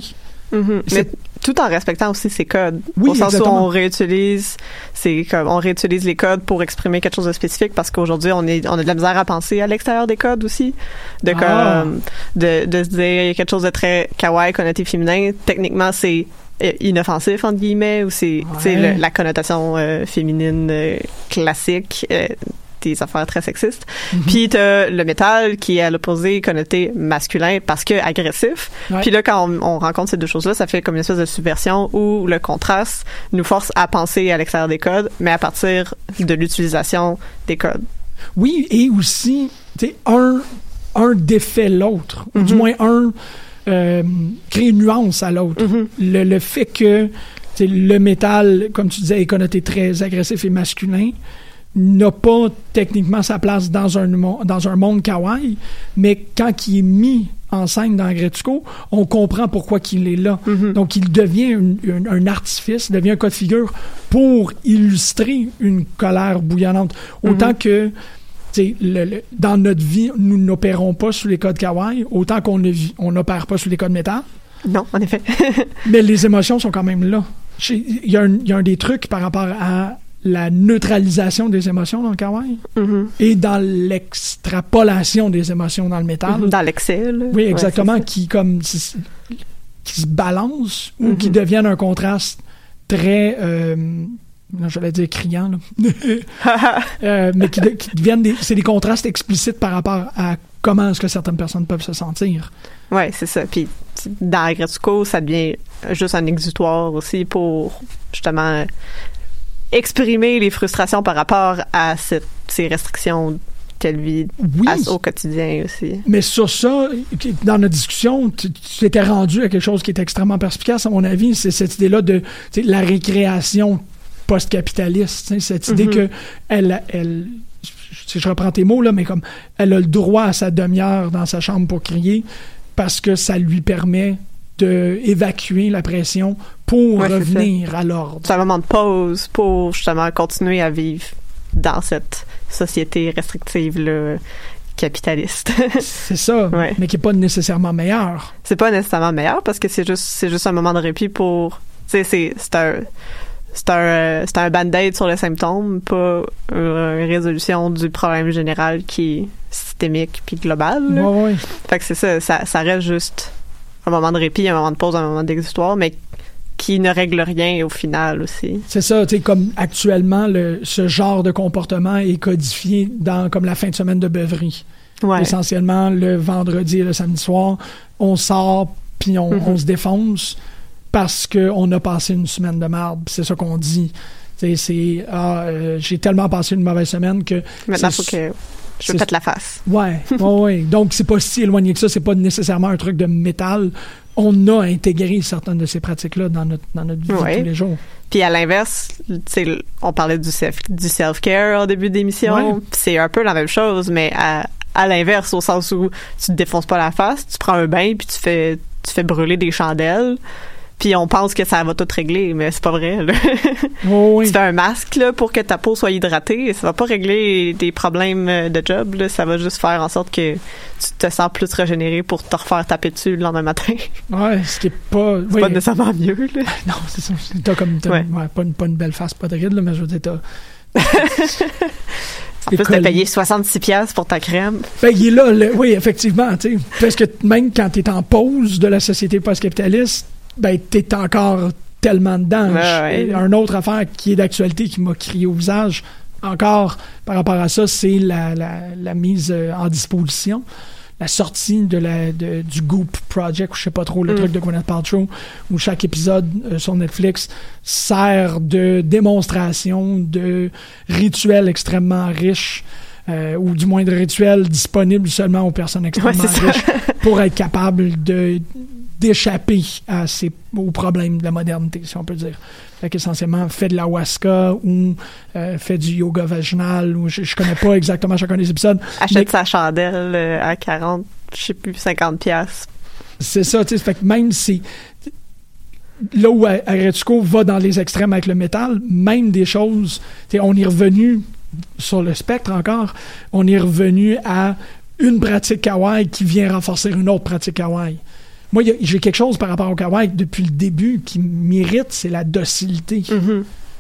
Mhm. C'est- Mais tout en respectant aussi ses codes. Oui, Au sens exactement. où on réutilise, c'est comme, on réutilise les codes pour exprimer quelque chose de spécifique parce qu'aujourd'hui, on est, on a de la misère à penser à l'extérieur des codes aussi. De Ah. comme, de, de se dire, il y a quelque chose de très kawaii, connoté féminin. Techniquement, c'est euh, inoffensif, entre guillemets, ou c'est, Ouais. la connotation euh, féminine euh, classique. euh, des affaires très sexistes. Mhm. Puis t'as le métal qui est à l'opposé connoté masculin parce que agressif. Ouais. Puis là, quand on, on rencontre ces deux choses-là, ça fait comme une espèce de subversion où le contraste nous force à penser à l'extérieur des codes, mais à partir de l'utilisation des codes. Oui, et aussi, tu sais, un, un défait l'autre, ou du Mhm. moins un euh, crée une nuance à l'autre. Mhm. le, le fait que le métal, comme tu disais, est connoté très agressif et masculin, n'a pas techniquement sa place dans un, dans un monde kawaii, mais quand il est mis en scène dans Gretsuko, on comprend pourquoi qu'il est là. Mhm. Donc, il devient une- une- un artifice, devient un cas de figure pour illustrer une colère bouillonnante. Autant que tu sais, le- le- dans notre vie, nous n'opérons pas sous les codes kawaii, autant qu'on on n'opère pas sous les codes métal. Non, en effet. [laughs] Mais les émotions sont quand même là. Il y, y a un des trucs par rapport à la neutralisation des émotions dans le kawaii Mhm. et dans l'extrapolation des émotions dans le métal. Dans l'excès. Oui, exactement, qui comme qui, se balancent ou qui deviennent un contraste très euh, non, j'allais dire criant là. [laughs] Euh, mais qui, de- qui deviennent des c'est des contrastes explicites par rapport à comment est-ce que certaines personnes peuvent se sentir. Ouais, c'est ça. Puis dans Gretsuko, ça devient juste un exutoire aussi pour justement exprimer les frustrations par rapport à cette, ces restrictions qu'elle vit Oui. à- au quotidien aussi. Mais sur ça, dans notre discussion, tu t'étais rendu à quelque chose qui est extrêmement perspicace, à mon avis, c'est cette idée-là de la récréation post-capitaliste. Cette idée Mhm. que elle, elle si je reprends tes mots, là, mais comme elle a le droit à sa demi-heure dans sa chambre pour crier parce que ça lui permet de évacuer la pression pour Ouais, revenir à l'ordre. C'est un moment de pause pour justement continuer à vivre dans cette société restrictive là, capitaliste. [laughs] C'est ça, Ouais. mais qui n'est pas nécessairement meilleur. c'est pas nécessairement meilleur parce que c'est juste c'est juste un moment de répit pour c'est c'est un c'est un euh, un band-aid sur le symptôme pas une résolution du problème général qui est systémique puis global. Ouais, ouais. fait que c'est ça, ça ça reste juste un moment de répit un moment de pause un moment d'exutoire mais qui ne règle rien au final aussi C'est ça, tu sais, comme actuellement, le, ce genre de comportement est codifié dans comme la fin de semaine de beuverie. ouais Essentiellement, le vendredi et le samedi soir, on sort puis on, Mhm. on se défonce parce qu'on a passé une semaine de marde. C'est ça qu'on dit. Tu sais, c'est ah, euh, j'ai tellement passé une mauvaise semaine que maintenant faut que je me pète la face Ouais, ouais. [laughs] Donc, c'est pas si éloigné que ça. C'est pas nécessairement un truc de métal. On a intégré certaines de ces pratiques-là dans notre, dans notre vie de tous les jours. Puis à l'inverse, on parlait du self du self-care au début d'émission. Ouais. C'est un peu la même chose, mais à, à l'inverse, au sens où tu te défonces pas la face, tu prends un bain puis tu fais tu fais brûler des chandelles. Puis on pense que ça va tout régler, mais c'est pas vrai. Là. [laughs] Oui. tu fais un masque là, pour que ta peau soit hydratée, ça va pas régler des problèmes euh, de job. Là. Ça va juste faire en sorte que tu te sens plus régénéré pour te refaire taper dessus le lendemain matin. c'est [laughs] Ouais, ce qui est pas. oui. pas nécessairement mieux. Là. Non, c'est ça. T'as comme. Ouais. ouais, pas, une, pas une belle face, pas de ride, là, mais je veux dire, t'as. [laughs] En plus, t'as payé 66 pièces pour ta crème. Ben, il est là, le- oui, effectivement, tu sais. Parce que même quand t'es en pause de la société post-capitaliste, ben, t'es encore tellement dedans. Ouais, ouais. Un autre affaire qui est d'actualité, qui m'a crié au visage, encore par rapport à ça, c'est la, la, la mise euh, en disposition, la sortie de la, de- du Goop Project, ou je sais pas trop, le Mm. truc de Gwyneth Paltrow, où chaque épisode euh, sur Netflix sert de démonstration de rituels extrêmement riches, euh, ou du moins de rituels disponibles seulement aux personnes extrêmement Ouais, riches pour être capable de d'échapper à ces, aux problèmes de la modernité, si on peut dire. Fait qu'essentiellement, fait de l'ahuasca ou euh, fait du yoga vaginal, ou je, je connais pas exactement chacun des épisodes. Achète Mais- sa chandelle euh, à 40, je sais plus, 50 pièces. C'est ça, tu sais. Fait que même si. Là où Aretsuko va dans les extrêmes avec le métal, même des choses. tu sais, On est revenu sur le spectre encore. On est revenu à une pratique kawaii qui vient renforcer une autre pratique kawaii. Moi, j'ai quelque chose par rapport au kawaii depuis le début qui mérite, c'est la docilité.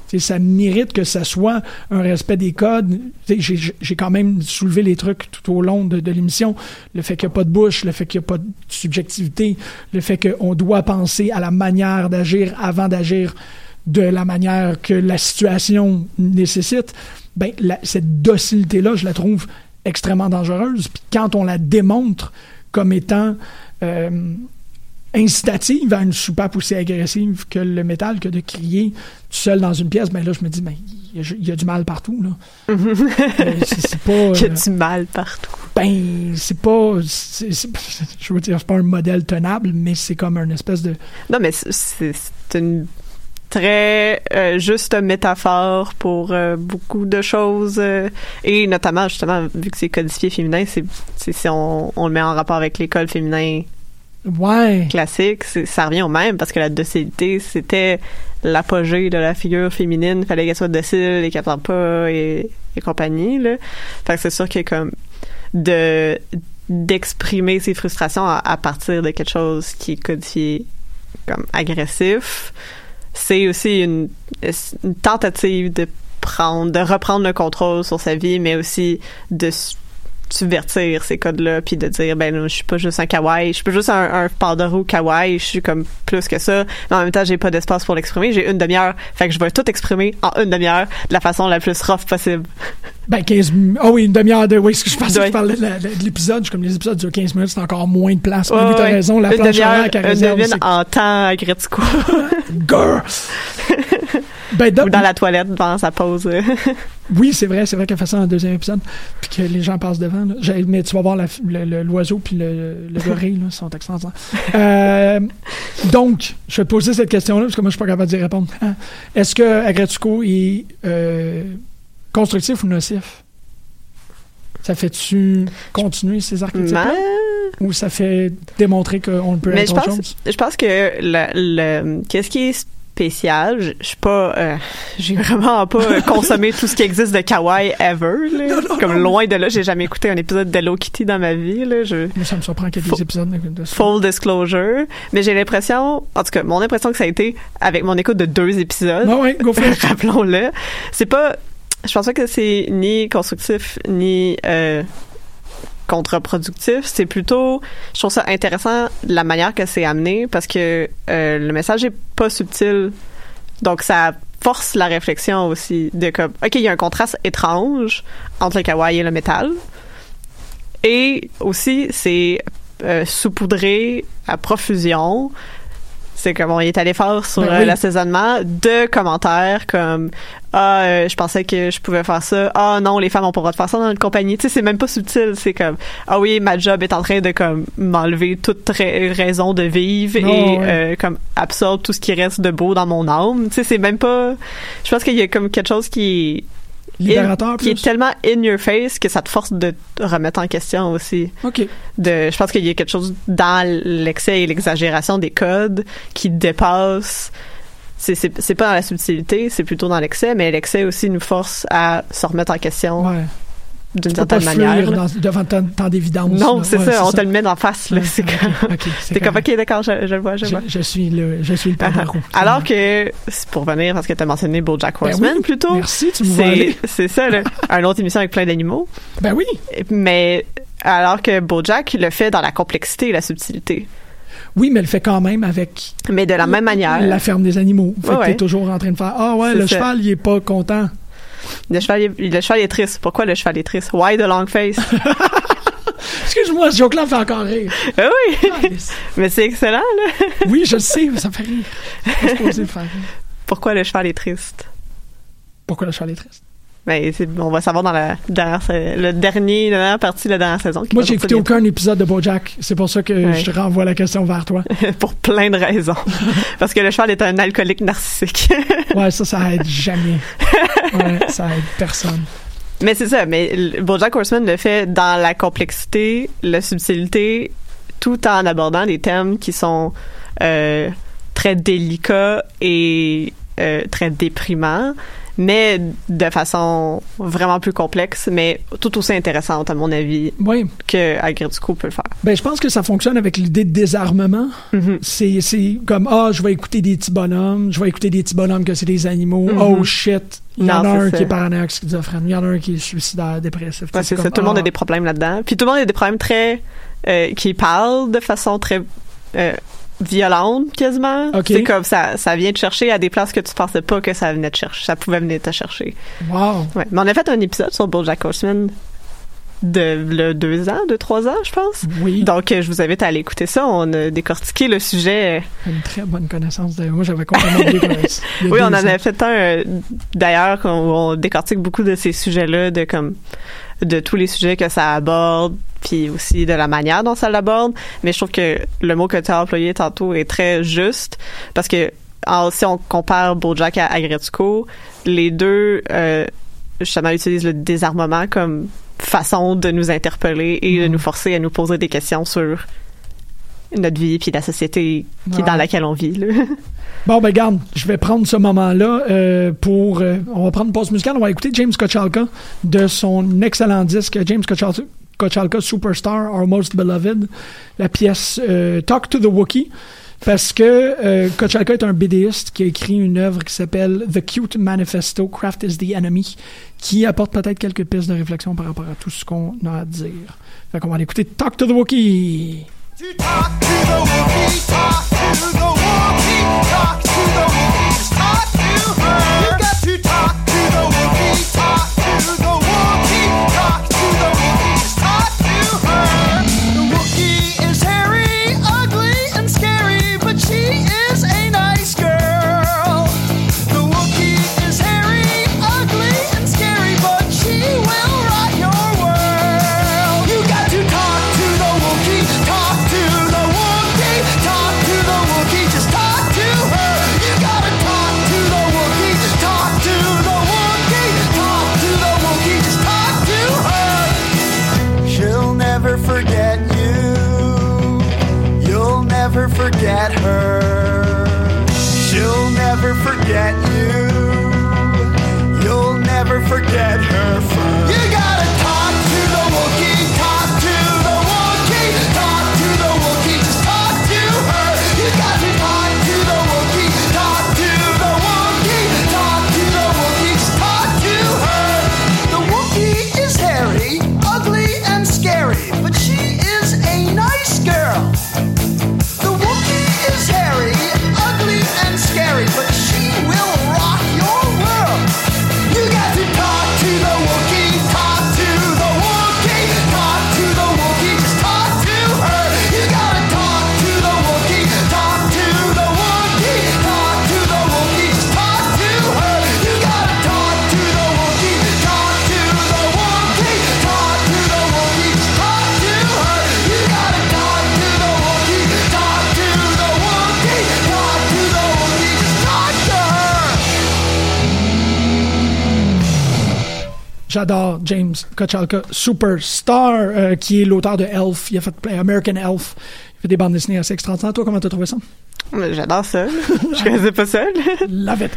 Sais, ça mérite que ça soit un respect des codes. J'ai quand même soulevé les trucs tout au long de, de l'émission. Le fait qu'il n'y a pas de bouche, le fait qu'il n'y a pas de subjectivité, le fait qu'on doit penser à la manière d'agir avant d'agir de la manière que la situation nécessite. Ben, la- cette docilité-là, je la trouve extrêmement dangereuse. Puis quand on la démontre comme étant euh, incitative à une soupape aussi agressive que le métal, que de crier tout seul dans une pièce, ben là, je me dis, ben, il y, a- il y a du mal partout, là. [laughs] Euh, c'est pas... Il y a euh, du mal partout. ben, c'est pas... c'est- c'est- je veux dire, c'est pas un modèle tenable, mais c'est comme une espèce de... Non, mais c'est une très euh, juste métaphore pour euh, beaucoup de choses euh, et notamment justement vu que c'est codifié féminin c'est si on, on le met en rapport avec l'école féminin Ouais. classique ça revient au même parce que la docilité c'était l'apogée de la figure féminine fallait qu'elle soit docile et qu'elle parle pas et, et compagnie là fait que c'est sûr que comme de d'exprimer ses frustrations à, à partir de quelque chose qui est codifié comme agressif c'est aussi une, tentative de prendre de reprendre le contrôle sur sa vie mais aussi de subvertir ces codes-là puis de dire ben je suis pas juste un kawaii je suis pas juste un, un kawaii je suis comme plus que ça mais en même temps j'ai pas d'espace pour l'exprimer j'ai une demi-heure fait que je vais tout exprimer en une demi-heure de la façon la plus rough possible Ben, 15 minutes. Ah oui, une demi-heure de. Oui, ce que je pensais que je parlais de l'épisode. Je comme les épisodes durent 15 minutes, c'est encore moins de place. Mais Ouais, oui, t'as raison, la une planche qu'elle une en temps à Gretzko Grrr! ben, ou dans la toilette devant sa pause [laughs] Oui, c'est vrai, c'est vrai qu'elle fait ça dans le deuxième épisode, puis que les gens passent devant. là. Mais tu vas voir l'oiseau puis le, le gorille, là, sont extraordinaires. [laughs] Euh, donc, je vais te poser cette question-là, parce que moi, je suis pas capable d'y répondre. Hein? Est-ce que Agretsuko est euh, constructif ou nocif? Ça fait-tu continuer ces archétypes-là? Ou ça fait démontrer qu'on ne peut Mais être je autre pense, chose? je pense que le, le- qu'est-ce qui est spécial, je, je suis pas, euh, [laughs] j'ai vraiment pas euh, consommé tout ce qui existe de kawaii ever, là. comme loin de là, j'ai jamais écouté un épisode de Hello Kitty dans ma vie, là. Je, Moi, ça me surprend qu'il y ait des épisodes de, ça. full disclosure, mais j'ai l'impression, en tout cas, mon impression que ça a été avec mon écoute de deux épisodes. Ah ouais, go for it. [laughs] Rappelons-le, c'est pas, je pense pas que c'est ni constructif ni euh, contre-productif. C'est plutôt, je trouve ça intéressant la manière que c'est amené parce que euh, le message est pas subtil, donc ça force la réflexion aussi de comme, ok, il y a un contraste étrange entre le kawaii et le métal, et aussi c'est euh, saupoudré à profusion. C'est comme on est allé fort sur Ben euh, oui. l'assaisonnement. De commentaires comme ah euh, je pensais que je pouvais faire ça. Ah non les femmes ont pas le droit de faire ça dans notre compagnie tu sais c'est même pas subtil. C'est comme ah oui ma job est en train de comme m'enlever toute ra- raison de vivre et ouais. euh, comme absorbe tout ce qui reste de beau dans mon âme tu sais c'est même pas je pense qu'il y a comme quelque chose qui libérateur in- qui est tellement in your face que ça te force de te remettre en question aussi. OK. De, je pense qu'il y a quelque chose dans l'excès et l'exagération des codes qui dépasse. C'est, pas dans la subtilité, c'est plutôt dans l'excès, mais l'excès aussi nous force à se remettre en question Ouais. D'une pas certaine fuir manière. dans- devant tant, tant d'évidence. Non, c'est Ouais, ça, on te le met en face. Là, Ouais, c'est ok, comme, [laughs] t'es comme, ok, d'accord, je, je le vois, je le vois. Je, je suis le, je suis le Ah. Alors que, c'est pour venir, parce que tu as mentionné BoJack Ben Horseman oui, plutôt. Merci, tu me. C'est, [laughs] c'est ça, là. Une autre émission avec plein d'animaux. Ben oui. Mais, alors que BoJack le fait dans la complexité et la subtilité. Oui, mais elle le fait quand même avec Mais de la même manière. la ferme des animaux. Fait Ouais, que t'es toujours en train de faire Ah ouais, le ça. cheval, il est pas content. Le cheval, est- le cheval est triste. Pourquoi le cheval est triste? Why the long face? [laughs] Excuse-moi, ce joke-là me fait encore rire. Ah oui! [laughs] Mais c'est excellent, là. [laughs] oui, je le sais, mais ça me fait rire. Je suis pas supposé le faire rire. Pourquoi le cheval est triste? Pourquoi le cheval est triste? Ben, c'est- on va savoir dans la dernière, le dernier, la dernière partie de la dernière saison. Moi, j'ai écouté aucun épisode de BoJack. C'est pour ça que Ouais. je te renvoie la question vers toi. [laughs] Pour plein de raisons. [laughs] Parce que le cheval est un alcoolique narcissique. [laughs] Ouais, ça, ça aide jamais. Ouais, ça aide personne. Mais c'est ça, mais BoJack Horseman le fait dans la complexité, la subtilité, tout en abordant des thèmes qui sont euh, très délicats et euh, très déprimants, mais de façon vraiment plus complexe, mais tout aussi intéressante à mon avis Oui. que Agridico peut le faire. Ben, je pense que ça fonctionne avec l'idée de désarmement. Mhm. C'est, c'est comme, ah, je vais écouter des petits bonhommes, je vais écouter des petits bonhommes que c'est des animaux. Mhm. Oh shit. Il y en a un qui est paranoïaque, schizophrène. Il y en a un qui est suicidaire, dépressif. Ouais, c'est ça, tout le monde ah, a des problèmes là-dedans. Puis tout le monde a des problèmes très euh, qui parlent de façon très euh, violente quasiment. C'est comme ça, ça vient te chercher à des places que tu pensais pas que ça venait te chercher, ça pouvait venir te chercher. Wow. Ouais. Mais on a fait un épisode sur BoJack Horseman de le deux ans, de trois ans, je pense. Oui. Donc euh, je vous invite à aller écouter ça. On a décortiqué le sujet. Une très bonne connaissance. d'ailleurs. Moi, j'avais complètement oublié [laughs] Oui, on en deux avait fait un euh, d'ailleurs où on décortique beaucoup de ces sujets-là, de comme de tous les sujets que ça aborde, puis aussi de la manière dont ça l'aborde. Mais je trouve que le mot que tu as employé tantôt est très juste parce que si on compare BoJack à Agretsuko, les deux euh, justement utilisent le désarmement comme façon de nous interpeller et de nous forcer à nous poser des questions sur notre vie puis la société qui est dans Ouais. laquelle on vit. là. [laughs] Bon, ben, garde, je vais prendre ce moment-là euh, pour. euh, on va prendre une pause musicale. On va écouter James Kochalka de son excellent disque James Kochalka, Kochalka Superstar, Our Most Beloved, la pièce euh, Talk to the Wookiee. Parce que euh, Kochalka est un BDiste qui a écrit une œuvre qui s'appelle The Cute Manifesto, Craft is the Enemy, qui apporte peut-être quelques pistes de réflexion par rapport à tout ce qu'on a à dire. Fait qu'on va aller écouter Talk to the Wookiee. To talk to the Wookiee, talk to the Wookiee, talk J'adore James Kochalka, superstar, euh, qui est l'auteur de Elf. Il a fait American Elf. Il fait des bandes dessinées assez extraordinaires. Toi, comment t'as trouvé ça? Mais J'adore ça. Je connaissais pas ça. [laughs] Love it.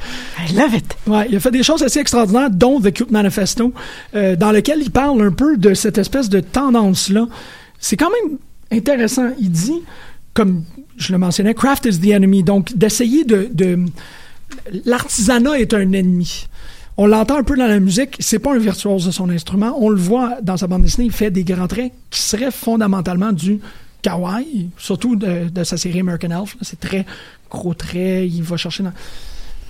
I love it. Ouais, il a fait des choses assez extraordinaires, dont The Cute Manifesto, euh, dans lequel il parle un peu de cette espèce de tendance-là. C'est quand même intéressant. Il dit, comme je le mentionnais, craft is the enemy. Donc, d'essayer de, de- L'artisanat est un ennemi. On l'entend un peu dans la musique, c'est pas un virtuose de son instrument. On le voit dans sa bande dessinée, il fait des grands traits qui seraient fondamentalement du kawaii, surtout de, sa série American Elf. C'est très gros traits, il va chercher dans...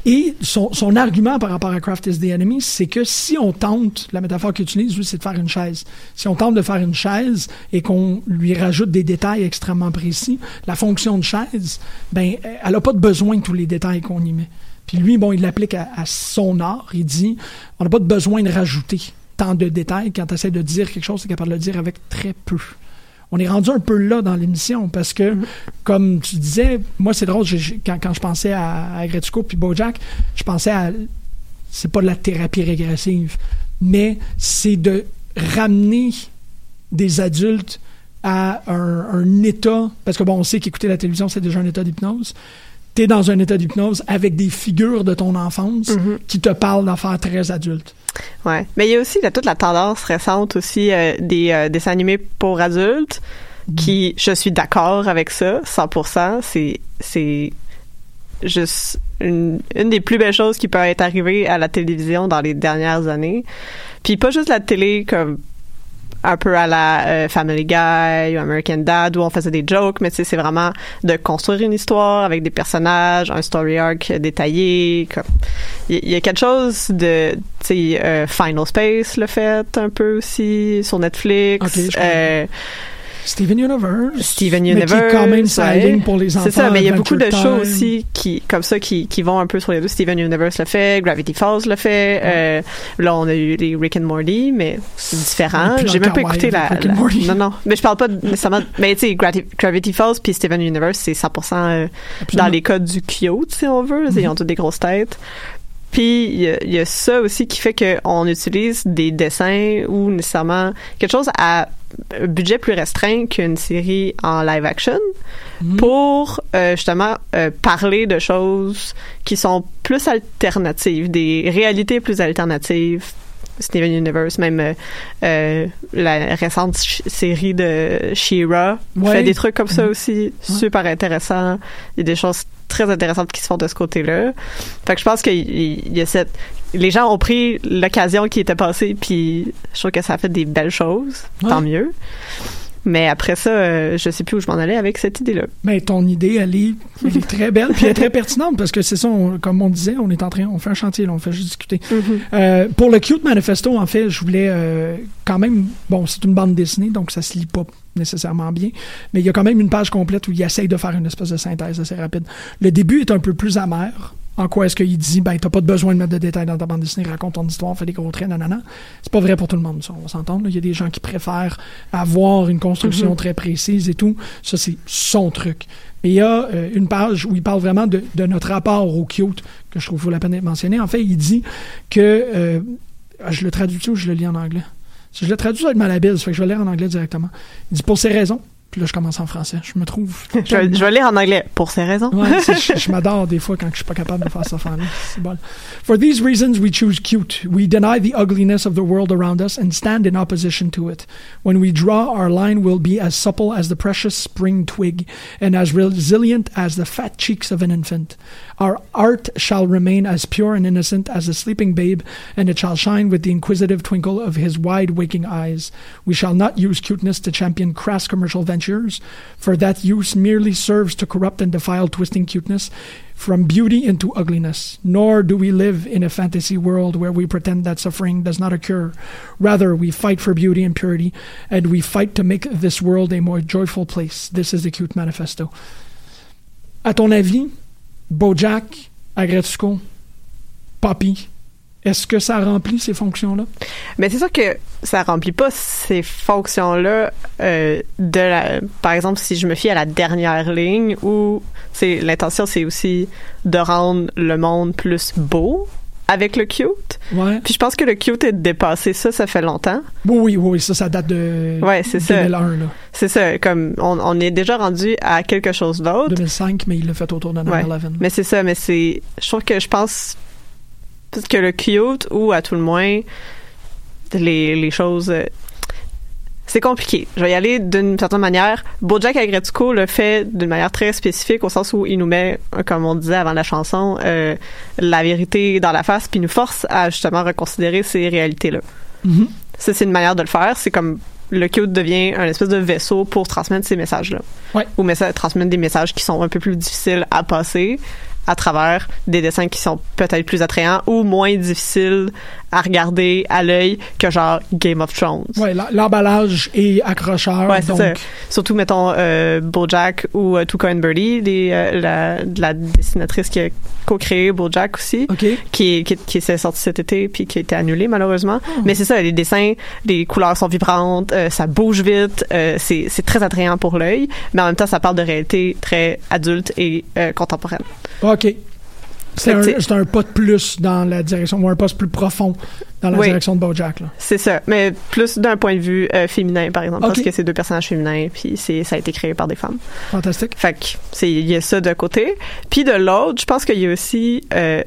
Et son, son argument par rapport à Craft is the Enemy, c'est que si on tente, la métaphore qu'il utilise, lui, c'est de faire une chaise. Si on tente de faire une chaise et qu'on lui rajoute des détails extrêmement précis, la fonction de chaise, ben, elle n'a pas de besoin de tous les détails qu'on y met. Puis lui, bon, il l'applique à, à son art. Il dit, on n'a pas besoin de rajouter tant de détails. Quand tu essaies de dire quelque chose, c'est capable de le dire avec très peu. On est rendu un peu là dans l'émission parce que, comme tu disais, moi c'est drôle, quand je pensais à, à Gretzko puis Bojack, je pensais à. C'est pas de la thérapie régressive, mais c'est de ramener des adultes à un, un état. Parce que bon, on sait qu'écouter la télévision, c'est déjà un état d'hypnose. Dans un état d'hypnose avec des figures de ton enfance qui te parlent d'affaires très adultes. Ouais. Mais il y a aussi la- toute la tendance récente aussi euh, des euh, dessins animés pour adultes qui, je suis d'accord avec ça, 100%. C'est, c'est juste une, une des plus belles choses qui peut être arrivée à la télévision dans les dernières années. Puis pas juste la télé comme un peu à la euh, Family Guy ou American Dad où on faisait des jokes, mais tu sais, c'est vraiment de construire une histoire avec des personnages, un story arc détaillé. Il y, a quelque chose de, tu sais, euh, Final Space le fait un peu aussi sur Netflix. Steven Universe. Steven mais Universe. qui est quand même ligne pour les enfants. C'est ça, mais il y a beaucoup de shows aussi qui, comme ça, qui, qui vont un peu sur les deux. Steven Universe le fait, Gravity Falls le fait. euh, là, on a eu les Rick and Morty, mais c'est différent. J'ai même pas écouté la, la-. Non, non. Mais je parle pas nécessairement. Mais tu sais, Gravity, Falls puis Steven Universe, c'est 100% euh, dans les codes du cute, si on veut. Ils ont toutes des grosses têtes. Puis il y, y a ça aussi qui fait qu'on utilise des dessins ou nécessairement quelque chose à budget plus restreint qu'une série en live action pour euh, justement euh, parler de choses qui sont plus alternatives, des réalités plus alternatives. Steven Universe, même euh, la récente série de She-Ra Ouais. fait des trucs comme ça aussi, super intéressants. Il y a des choses très intéressantes qui se font de ce côté-là. Fait que je pense qu'il il- il y a cette... Les gens ont pris l'occasion qui était passée, puis je trouve que ça a fait des belles choses. Tant mieux. Mais après ça, euh, je sais plus où je m'en allais avec cette idée-là. Mais ton idée, elle est, elle est très belle, puis elle est très pertinente parce que c'est ça, on- comme on disait, on est en train, on fait un chantier, là, on fait juste discuter. Euh, pour le Cute Manifesto, en fait, je voulais euh, quand même, bon, c'est une bande dessinée, donc ça se lit pas nécessairement bien, mais il y a quand même une page complète où il essaye de faire une espèce de synthèse assez rapide. Le début est un peu plus amer. En quoi est-ce qu'il dit, ben, t'as pas de besoin de mettre de détails dans ta bande dessinée, raconte ton histoire, fais des gros traits, nanana. C'est pas vrai pour tout le monde, ça, on va s'entendre. là. Il y a des gens qui préfèrent avoir une construction Mhm. très précise et tout. Ça, c'est son truc. Mais il y a euh, une page où il parle vraiment de, de notre rapport au cute, que je trouve vaut la peine d'être mentionné. En fait, il dit que. euh, ah, je le traduis ou je le lis en anglais? Si je le traduis, ça va être malhabile, ça fait que je vais le lire en anglais directement. Il dit pour ces raisons. Puis là, je commence en français. Je me trouve. [laughs] Je vais, je vais lire en anglais pour ces raisons. Ouais, [laughs] je, je m'adore des fois quand je suis pas capable de faire cette affaire-là. C'est bon. For these reasons, we choose cute. We deny the ugliness of the world around us and stand in opposition to it. When we draw, our line will be as supple as the precious spring twig and as resilient as the fat cheeks of an infant. Our art shall remain as pure and innocent as a sleeping babe, and it shall shine with the inquisitive twinkle of his wide waking eyes. We shall not use cuteness to champion crass commercial ventures, for that use merely serves to corrupt and defile twisting cuteness from beauty into ugliness. Nor do we live in a fantasy world where we pretend that suffering does not occur. Rather, we fight for beauty and purity, and we fight to make this world a more joyful place. This is the Cute Manifesto. À ton avis, Bojack, Agretsuko, Poppy, est-ce que ça remplit ces fonctions-là? Mais c'est sûr que ça remplit pas ces fonctions-là euh, de la. Par exemple, si je me fie à la dernière ligne, où c'est l'intention, c'est aussi de rendre le monde plus beau. Avec le cute. Ouais. Puis je pense que le cute est dépassé ça, ça fait longtemps. Oui, oui, oui, ça, ça date de Ouais, c'est ça. 2001, là. C'est ça, comme on, on est déjà rendu à quelque chose d'autre. 2005, mais il l'a fait autour de 9-11. Ouais. Mais c'est ça, mais c'est. Je trouve que je pense que le cute, ou à tout le moins, les, les choses. C'est compliqué. Je vais y aller d'une certaine manière. Bojack Agretsuko le fait d'une manière très spécifique au sens où il nous met, euh, comme on disait avant la chanson, euh, la vérité dans la face, puis nous force à justement reconsidérer ces réalités-là. Mhm. Ça, c'est une manière de le faire. C'est comme le cute devient un espèce de vaisseau pour transmettre ces messages-là. Ouais. Ou messa- transmettre des messages qui sont un peu plus difficiles à passer à travers des dessins qui sont peut-être plus attrayants ou moins difficiles à regarder à l'œil que genre Game of Thrones. Ouais, la- l'emballage est accrocheur. Ouais, c'est donc, ça. Surtout, mettons, euh, BoJack ou euh, Tuca and Birdie, les, euh, la, la dessinatrice qui a co-créé BoJack aussi, qui, qui, qui s'est sorti cet été puis qui a été annulé malheureusement. Oh. Mais c'est ça, les dessins, les couleurs sont vibrantes, euh, ça bouge vite, euh, c'est c'est très attrayant pour l'œil, mais en même temps, ça parle de réalité très adulte et contemporaine. OK. C'est un, pas de plus dans la direction, ou un pas plus profond dans la Oui. direction de Bojack. C'est ça, mais plus d'un point de vue euh, féminin, par exemple, parce que c'est deux personnages féminins, puis c'est ça a été créé par des femmes. Fantastique. Fait il y a ça de côté. Puis de l'autre, je pense qu'il y a aussi euh,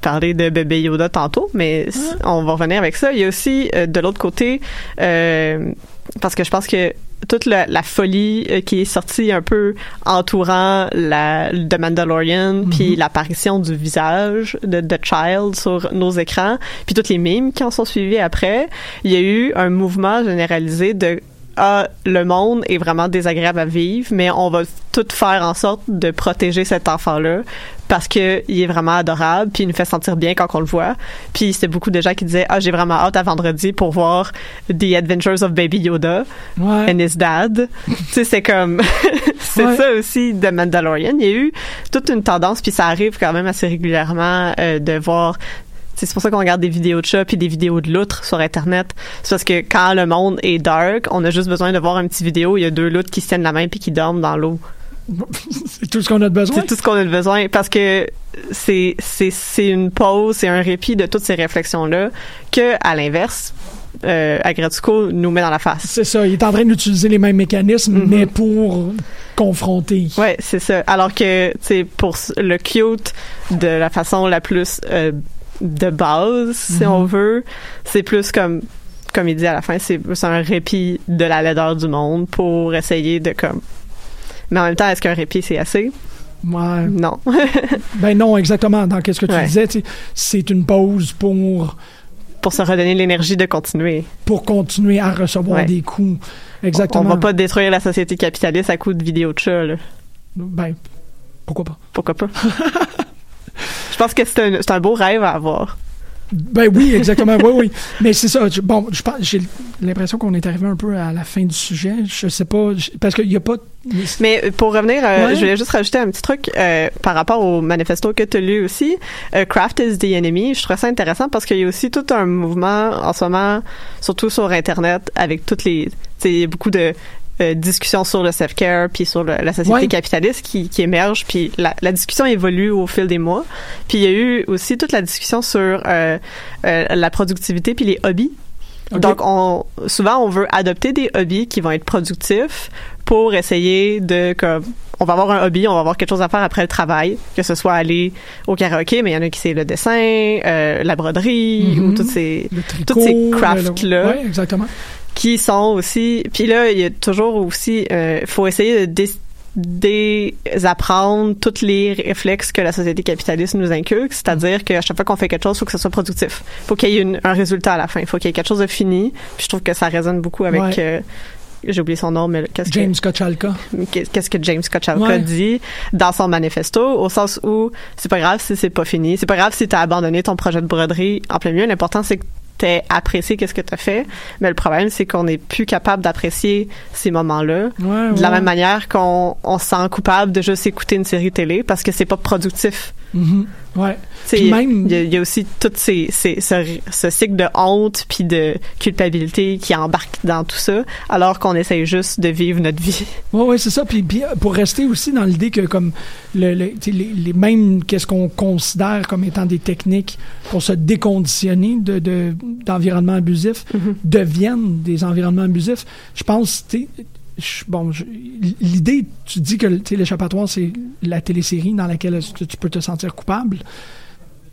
parler de bébé Yoda tantôt, mais c- on va revenir avec ça. Il y a aussi euh, de l'autre côté euh, parce que je pense que toute la, la folie euh, qui est sortie un peu entourant la The Mandalorian, puis l'apparition du visage de The Child sur nos écrans, puis toutes les mimes qui en sont suivis après, il y a eu un mouvement généralisé de ah, le monde est vraiment désagréable à vivre, mais on va tout faire en sorte de protéger cet enfant-là parce que il est vraiment adorable, puis il nous fait sentir bien quand on le voit. Puis c'était beaucoup de gens qui disaient ah j'ai vraiment hâte à vendredi pour voir The Adventures of Baby Yoda Ouais. and his dad. tu sais c'est comme [laughs] c'est Ouais. ça aussi de Mandalorian. Il y a eu toute une tendance, puis ça arrive quand même assez régulièrement euh, de voir c'est pour ça qu'on regarde des vidéos de chats puis des vidéos de loutres sur Internet. C'est parce que quand le monde est dark, on a juste besoin de voir un petit vidéo. Il y a deux loutres qui se tiennent la main puis qui dorment dans l'eau. [laughs] C'est tout ce qu'on a de besoin? C'est tout ce qu'on a besoin parce que c'est c'est c'est une pause, c'est un répit de toutes ces réflexions là que à l'inverse, euh, Agretsuko nous met dans la face. C'est ça. Il est en train d'utiliser les mêmes mécanismes, Mhm. mais pour confronter. Ouais, c'est ça. Alors que, tu sais, pour le cute, de la façon la plus euh, de base, si Mhm. on veut, c'est plus comme, comme il dit à la fin, c'est un répit de la laideur du monde pour essayer de comme. Mais en même temps, est-ce qu'un répit c'est assez? Ouais. Non. [laughs] Ben non, exactement. Dans qu'est-ce que tu Ouais. disais, c'est une pause pour pour se redonner l'énergie de continuer. pour continuer à recevoir Ouais. des coups. Exactement. On va pas détruire la société capitaliste à coup de vidéos de chats, là. Ben pourquoi pas. Pourquoi pas? [laughs] Je pense que c'est un, c'est un beau rêve à avoir. Ben oui, exactement. oui, oui. Mais c'est ça. je- bon, je j'ai l'impression qu'on est arrivé un peu à la fin du sujet. Je sais pas, je- parce qu'il y a pas. Mais euh, pour revenir, euh, Ouais. je voulais juste rajouter un petit truc euh, par rapport au manifesto que tu as lu aussi. Euh, Craft is the enemy. Je trouve ça intéressant parce qu'il y a aussi tout un mouvement en ce moment, surtout sur Internet, avec toutes les... Il y a beaucoup de euh, discussions sur le self-care puis sur le- la société Ouais. capitaliste qui, qui émerge puis la, la discussion évolue au fil des mois puis il y a eu aussi toute la discussion sur euh, euh, la productivité puis les hobbies donc, on, souvent, on veut adopter des hobbies qui vont être productifs pour essayer de, comme, on va avoir un hobby, on va avoir quelque chose à faire après le travail, que ce soit aller au karaoké, mais il y en a qui c'est le dessin, euh, la broderie, Mhm. ou toutes ces, Le tricot, toutes ces le- crafts-là Ouais, exactement. Qui sont aussi puis là il y a toujours aussi euh, faut essayer de dés- désapprendre tous les réflexes que la société capitaliste nous inculque c'est-à-dire qu'à chaque fois qu'on fait quelque chose il faut que ce soit productif faut qu'il y ait une- un résultat à la fin il faut qu'il y ait quelque chose de fini puis je trouve que ça résonne beaucoup avec Ouais. euh, j'ai oublié son nom mais qu'est-ce que James Kochalka. qu'est-ce que James Kochalka Ouais. dit dans son manifesto au sens où c'est pas grave si c'est pas fini c'est pas grave si t'as abandonné ton projet de broderie en plein milieu l'important c'est que t'aies apprécié qu'est-ce que t'as fait? Mais le problème, c'est qu'on n'est plus capable d'apprécier ces moments-là Ouais, de la ouais. même manière qu'on on se sent coupable de juste écouter une série télé parce que c'est pas productif. Mhm. Ouais. Il y, a- même- y y a aussi tout ces, ces- ce, ce cycle de honte puis de culpabilité qui embarque dans tout ça, alors qu'on essaye juste de vivre notre vie. [laughs] Oui, ouais, c'est ça. Puis, puis, euh, pour rester aussi dans l'idée que comme le, le- les, les mêmes qu'est-ce qu'on considère comme étant des techniques pour se déconditionner de, de- d'environnements abusifs deviennent des environnements abusifs. Je pense, bon, l'idée, tu dis que l'échappatoire, c'est la télésérie dans laquelle tu peux te sentir coupable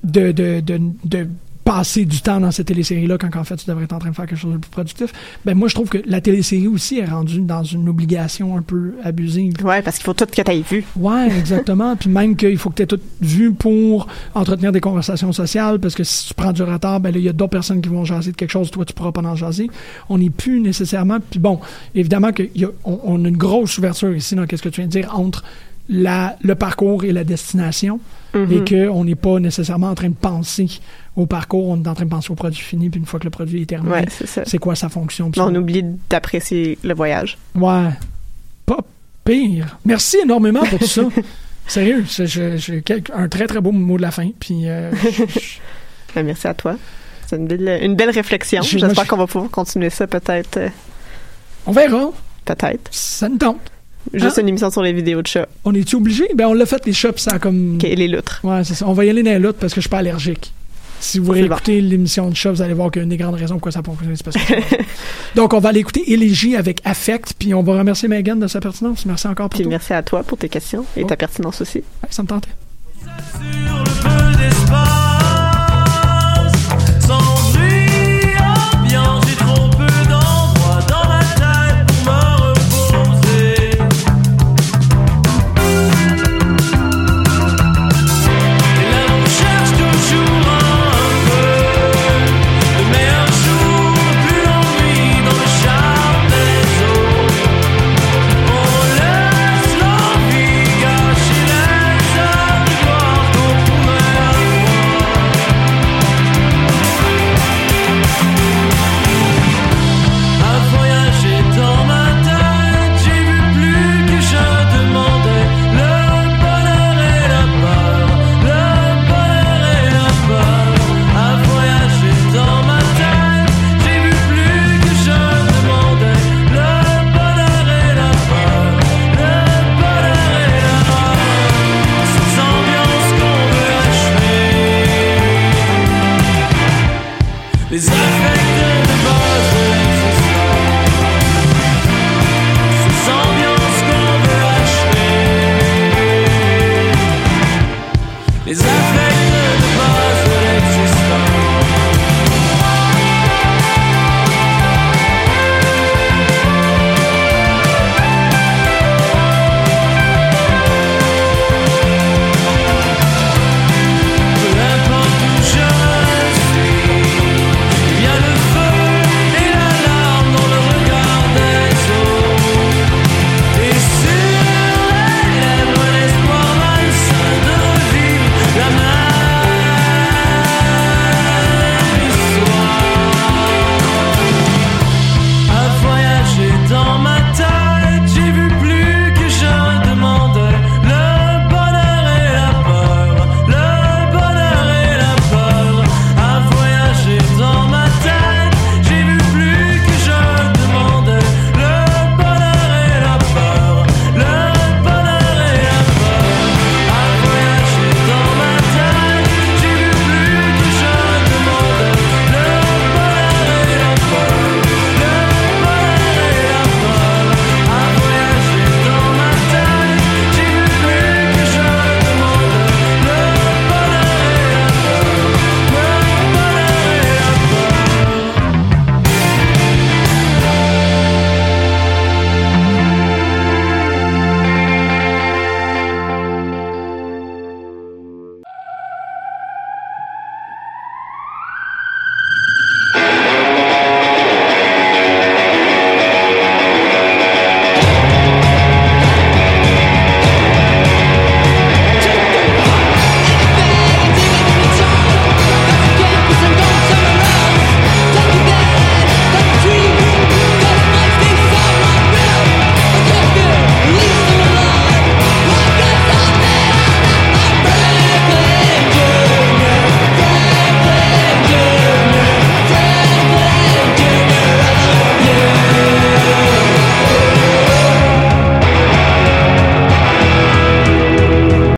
de, de passer du temps dans cette télésérie-là quand en fait tu devrais être en train de faire quelque chose de plus productif. Ben moi je trouve que la télésérie aussi est rendue dans une obligation un peu abusive. Ouais, parce qu'il faut tout que tu aies vu. Ouais, exactement. [laughs] Puis même qu'il faut que tu aies tout vu pour entretenir des conversations sociales, parce que si tu prends du retard, ben là, il y a d'autres personnes qui vont jaser de quelque chose, toi, tu pourras pas en jaser. On n'est plus nécessairement... Puis bon, évidemment qu'on on, on a une grosse ouverture ici dans qu'est-ce que tu viens de dire entre la, le parcours et la destination, Mhm. et qu'on n'est pas nécessairement en train de penser au parcours, on est en train de penser au produit fini, puis une fois que le produit est terminé, Ouais, c'est quoi sa fonction. on oublie d'apprécier le voyage. Ouais. Pas pire. Merci énormément pour tout ça. [laughs] Sérieux, c'est- j'ai un très très beau mot de la fin. Puis euh, [laughs] Ben, merci à toi. C'est une belle, une belle réflexion. J'espère je- qu'on va pouvoir continuer ça peut-être. euh, on verra. Peut-être. Ça nous tente. Juste Hein? une émission sur les vidéos de chats. On est-tu obligé? Ben on l'a fait les shops, ça a comme. Ok, les loutres. Ouais, c'est ça. On va y aller dans les loutres parce que je suis pas allergique. Si vous réécoutez l'émission de chat, vous allez voir qu'une des grandes raisons pourquoi ça n'a pas fonctionné, c'est parce que. [laughs] Donc, on va aller écouter Élégie avec affect, puis on va remercier Megan de sa pertinence. Merci encore pour puis merci à toi pour tes questions et ta pertinence aussi. Ça me tentait.